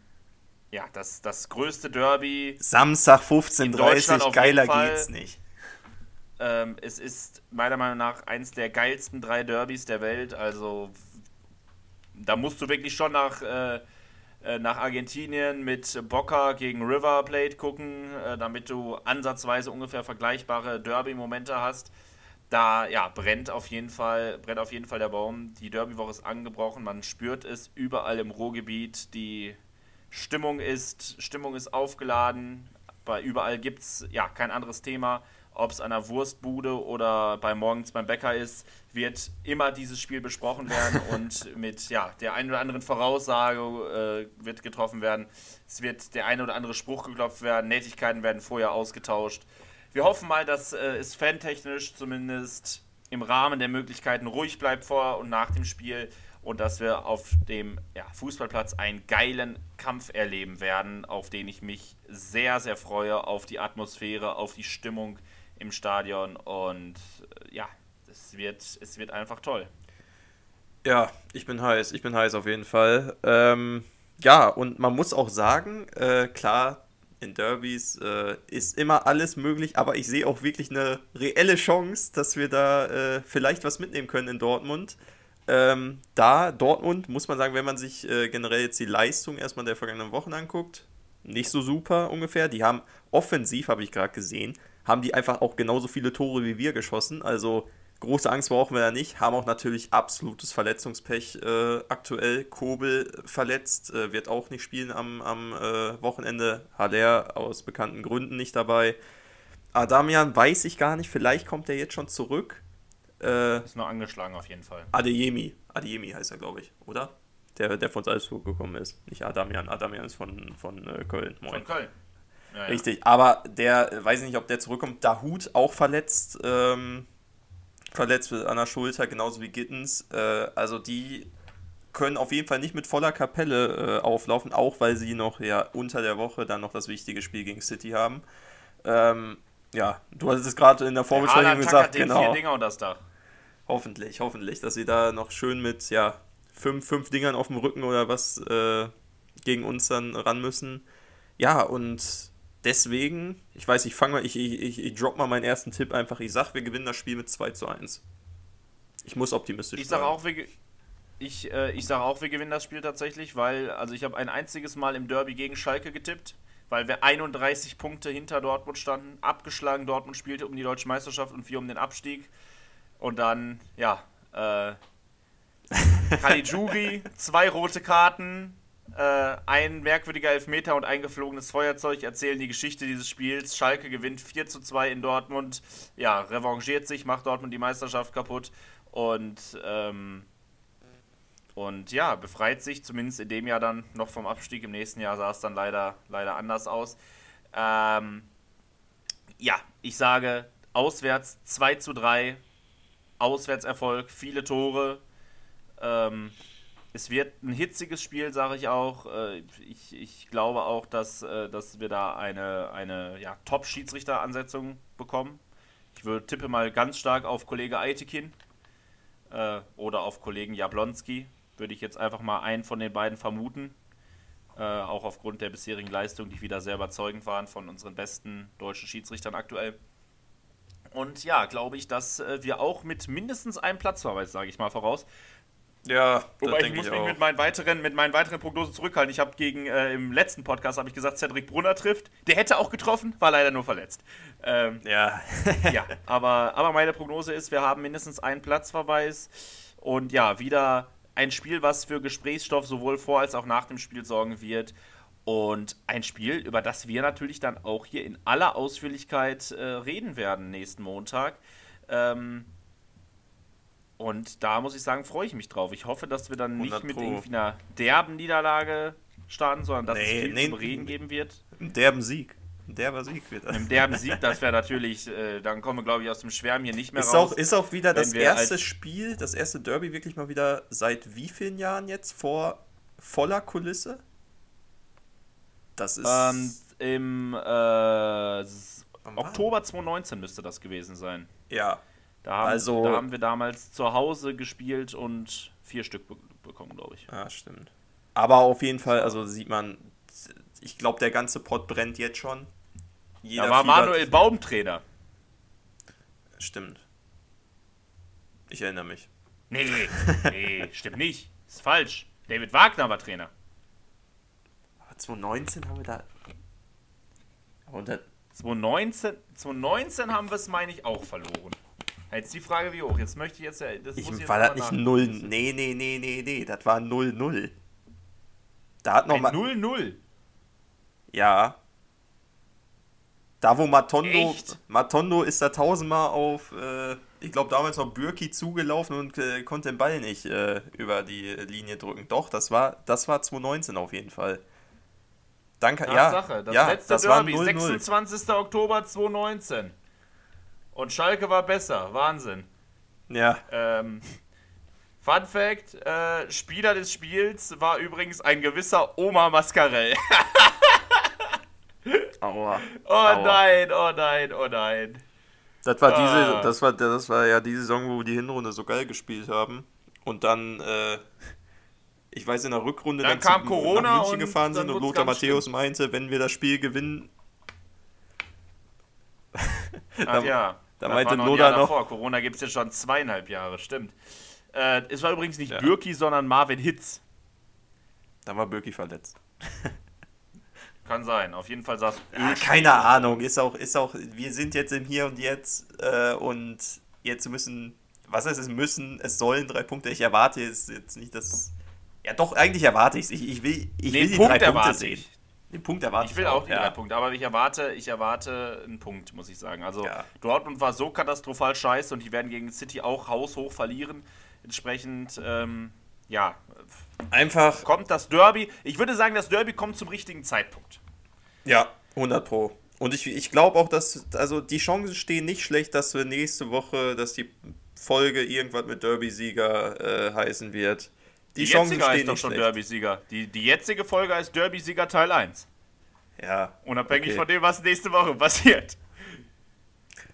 ja, das, das größte Derby. Samstag In Deutschland 15.30 auf geiler geht's nicht. Ähm, es ist meiner Meinung nach eins der geilsten drei Derbys der Welt. Also da musst du wirklich schon nach, äh, nach Argentinien mit Boca gegen River Plate gucken, äh, damit du ansatzweise ungefähr vergleichbare Derby-Momente hast. Da ja, brennt auf jeden Fall, brennt auf jeden Fall der Baum. Die Derby-Woche ist angebrochen, man spürt es überall im Ruhrgebiet. Die Stimmung ist, Stimmung ist aufgeladen. Bei überall gibt es ja kein anderes Thema. Ob es an der Wurstbude oder bei morgens beim Bäcker ist, wird immer dieses Spiel besprochen werden und mit ja, der einen oder anderen Voraussage äh, wird getroffen werden. Es wird der eine oder andere Spruch geklopft werden, Nettigkeiten werden vorher ausgetauscht. Wir hoffen mal, dass äh, es fantechnisch zumindest im Rahmen der Möglichkeiten ruhig bleibt vor und nach dem Spiel und dass wir auf dem ja, Fußballplatz einen geilen Kampf erleben werden, auf den ich mich sehr, sehr freue, auf die Atmosphäre, auf die Stimmung im Stadion und äh, ja, es wird, es wird einfach toll. Ja, ich bin heiß, ich bin heiß auf jeden Fall. Ähm, ja, und man muss auch sagen, äh, klar, in Derbys äh, ist immer alles möglich, aber ich sehe auch wirklich eine reelle Chance, dass wir da äh, vielleicht was mitnehmen können in Dortmund. Ähm, da, Dortmund, muss man sagen, wenn man sich äh, generell jetzt die Leistung erstmal der vergangenen Wochen anguckt, nicht so super ungefähr. Die haben offensiv, habe ich gerade gesehen, haben die einfach auch genauso viele Tore wie wir geschossen. Also große Angst brauchen wir da nicht. Haben auch natürlich absolutes Verletzungspech äh, aktuell. Kobel verletzt, äh, wird auch nicht spielen am, am äh, Wochenende. Haller aus bekannten Gründen nicht dabei. Adamian weiß ich gar nicht, vielleicht kommt er jetzt schon zurück. Äh, Ist noch angeschlagen auf jeden Fall. Adeyemi. Adeyemi heißt er, glaube ich, oder? Der, der von Salzburg gekommen ist. Nicht Adamian. Adamian ist von, von äh, Köln. Moin. Von Köln. Ja. Richtig, aber der, weiß ich nicht, ob der zurückkommt. Dahut auch verletzt, ähm, verletzt an der Schulter, genauso wie Gittens. Äh, also die können auf jeden Fall nicht mit voller Kapelle äh, auflaufen, auch weil sie noch ja unter der Woche dann noch das wichtige Spiel gegen City haben. Ähm, ja, du hattest es gerade in der Vorbesprechung gesagt, den genau. vier Dinger unter das Dach. Hoffentlich, hoffentlich, dass sie da noch schön mit ja, fünf, fünf Dingern auf dem Rücken oder was äh, gegen uns dann ran müssen. Ja, und deswegen, ich weiß, ich fange mal, ich, ich, ich, ich drop mal meinen ersten Tipp einfach. Ich sag, wir gewinnen das Spiel mit 2 zu 1. Ich muss optimistisch Ich sage sein. auch, wir, ich, äh, ich sag auch, wir gewinnen das Spiel tatsächlich, weil, also ich habe ein einziges Mal im Derby gegen Schalke getippt, weil wir 31 Punkte hinter Dortmund standen, abgeschlagen Dortmund spielte um die deutsche Meisterschaft und wir um den Abstieg. Und dann, ja, äh, Caligiuri, zwei rote Karten, äh, ein merkwürdiger Elfmeter und ein geflogenes Feuerzeug erzählen die Geschichte dieses Spiels. Schalke gewinnt 4 zu 2 in Dortmund. Ja, revanchiert sich, macht Dortmund die Meisterschaft kaputt. Und, ähm, Und ja, befreit sich zumindest in dem Jahr dann noch vom Abstieg. Im nächsten Jahr sah es dann leider, leider anders aus. Ähm, ja, ich sage auswärts 2 zu 3. Auswärtserfolg, viele Tore. Ähm, es wird ein hitziges Spiel, sage ich auch. Äh, ich, ich glaube auch, dass, äh, dass wir da eine, eine ja, Top-Schiedsrichter-Ansetzung bekommen. Ich würde tippe mal ganz stark auf Kollege Eitekin äh, oder auf Kollegen Jablonski. Würde ich jetzt einfach mal einen von den beiden vermuten. Äh, auch aufgrund der bisherigen Leistung, die wieder sehr überzeugend waren von unseren besten deutschen Schiedsrichtern aktuell. Und ja, glaube ich, dass äh, wir auch mit mindestens einem Platzverweis, sage ich mal, voraus, Ja, Wobei ich muss mich auch. mit meinen weiteren, mit meinen weiteren Prognosen zurückhalten. Ich habe gegen äh, im letzten Podcast habe ich gesagt, Cedric Brunner trifft. Der hätte auch getroffen, war leider nur verletzt. Ähm, Ja, ja, aber, aber meine Prognose ist, wir haben mindestens einen Platzverweis und ja, wieder ein Spiel, was für Gesprächsstoff sowohl vor als auch nach dem Spiel sorgen wird. Und ein Spiel, über das wir natürlich dann auch hier in aller Ausführlichkeit äh, reden werden nächsten Montag. Ähm, und da muss ich sagen, freue ich mich drauf. Ich hoffe, dass wir dann nicht 100 mit irgendwie einer derben Niederlage starten, sondern dass es Nee, viel nee. zum Reden geben wird. ein derben Sieg. Ein derber Sieg wird das. Im derben Sieg, das wäre natürlich, äh, dann kommen wir, glaube ich, aus dem Schwärmen hier nicht mehr Ist raus. auch, ist auch wieder das erste Spiel, das erste Derby wirklich mal wieder seit wie vielen Jahren jetzt vor voller Kulisse? Das ist. ähm, Im äh, Oktober 2019 müsste das gewesen sein. ja. Da haben, Also- da haben wir damals zu Hause gespielt und vier Stück be bekommen, glaube ich. Ja, stimmt. Aber auf jeden Fall, also sieht man, ich glaube, der ganze Pott brennt jetzt schon. Jeder Da war Manuel Baum Trainer. Stimmt. Ich erinnere mich. Nee, nee, stimmt nicht. Ist falsch. David Wagner war Trainer. Aber 2019 haben wir da. Da 2019, 2019 haben wir es, meine ich, auch verloren. Jetzt die Frage, wie hoch. Jetzt möchte ich jetzt. Das ich, muss war das nicht nachgucken. 0. Nee, nee, nee, nee, nee. Das war 0-0. Da hat noch Ein mal. 0-0. Ja. Da, wo Matondo. Echt? Matondo ist da tausendmal auf. Äh, ich glaube, damals noch Bürki zugelaufen und äh, konnte den Ball nicht äh, über die Linie drücken. Doch, das war, das war 2019 auf jeden Fall. Danke, ja. Tatsache. Das ja, letzte das war Derby, 0-0. 26. Oktober 2019. Und Schalke war besser. Wahnsinn. Ja, Ähm, Fun Fact: äh, Spieler des Spiels war übrigens ein gewisser Oma Mascarell. aua. oh Aua. nein, oh nein, oh nein. Das war diese, Ah. das war, das war ja die Saison, wo wir die Hinrunde so geil gespielt haben. Und dann, äh, ich weiß, in der Rückrunde Dann kam zu- Corona nach München gefahren dann sind und Lothar Matthäus meinte, wenn wir das Spiel gewinnen, Ach ja, da das meinte war noch Jahr noch- davor. Corona gibt es jetzt schon zweieinhalb Jahre, stimmt. Äh, es war übrigens nicht Ja. Bürki, sondern Marvin Hitz. dann war Birki verletzt. Kann sein. Auf jeden Fall saß Ja, keine Ahnung, ist auch, ist auch, wir sind jetzt im Hier und Jetzt äh, und jetzt müssen, was heißt es müssen, es sollen drei Punkte. Ich erwarte jetzt, jetzt nicht das. Ja, doch, eigentlich erwarte ich es. Ich, ich will, ich will Den die Punkt drei Punkte sehen. ich. Den Punkt erwarte Ich will auch die ja. drei Punkte, aber ich erwarte, ich erwarte einen Punkt, muss ich sagen. Also Ja. Dortmund war so katastrophal scheiße und die werden gegen City auch haushoch verlieren. Entsprechend, ähm, ja, Einfach, kommt das Derby. Ich würde sagen, das Derby kommt zum richtigen Zeitpunkt. ja, 100 Pro. Und ich, ich glaube auch, dass, also die Chancen stehen nicht schlecht, dass wir nächste Woche, dass die Folge irgendwas mit Derby-Sieger äh, heißen wird. Die, Die, Chancen jetzige heißt doch schon. Derby-Sieger. Die, die jetzige Folge heißt Derby-Sieger Teil 1. Ja, Unabhängig okay. von dem, was nächste Woche passiert.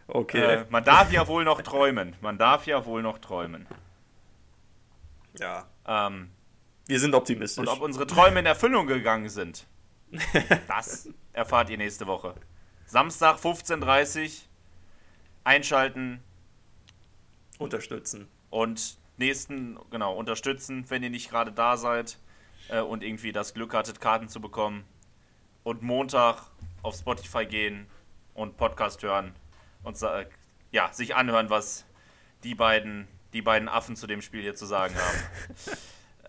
okay. Äh, man darf ja wohl noch träumen. Man darf ja wohl noch träumen. ja, Ähm, wir sind optimistisch. Und ob unsere Träume in Erfüllung gegangen sind, das erfahrt ihr nächste Woche. Samstag 15.30 Uhr einschalten Unterstützen. und nächsten, genau, unterstützen, wenn ihr nicht gerade da seid äh, und irgendwie das Glück hattet, Karten zu bekommen. Und Montag auf Spotify gehen und Podcast hören und äh, ja, sich anhören, was die beiden, die beiden Affen zu dem Spiel hier zu sagen haben.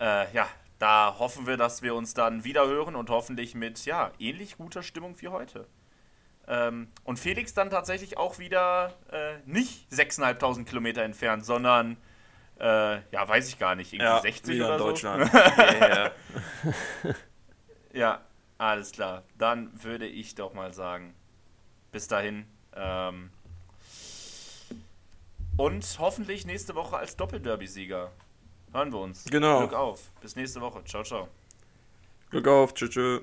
äh, ja, da hoffen wir, dass wir uns dann wieder hören und hoffentlich mit ja, ähnlich guter Stimmung wie heute. Ähm, und Felix dann tatsächlich auch wieder äh, nicht 6.500 Kilometer entfernt, sondern Äh, ja, weiß ich gar nicht. Irgendwie Ja, 60 wieder oder in so? Deutschland. ja, ja. Ja, alles klar. Dann würde ich doch mal sagen, bis dahin. Ähm, und hoffentlich nächste Woche als Doppelderby-Sieger. Hören wir uns. Genau. Glück auf. Bis nächste Woche. Ciao, ciao. Glück auf, tschüss. tschüss.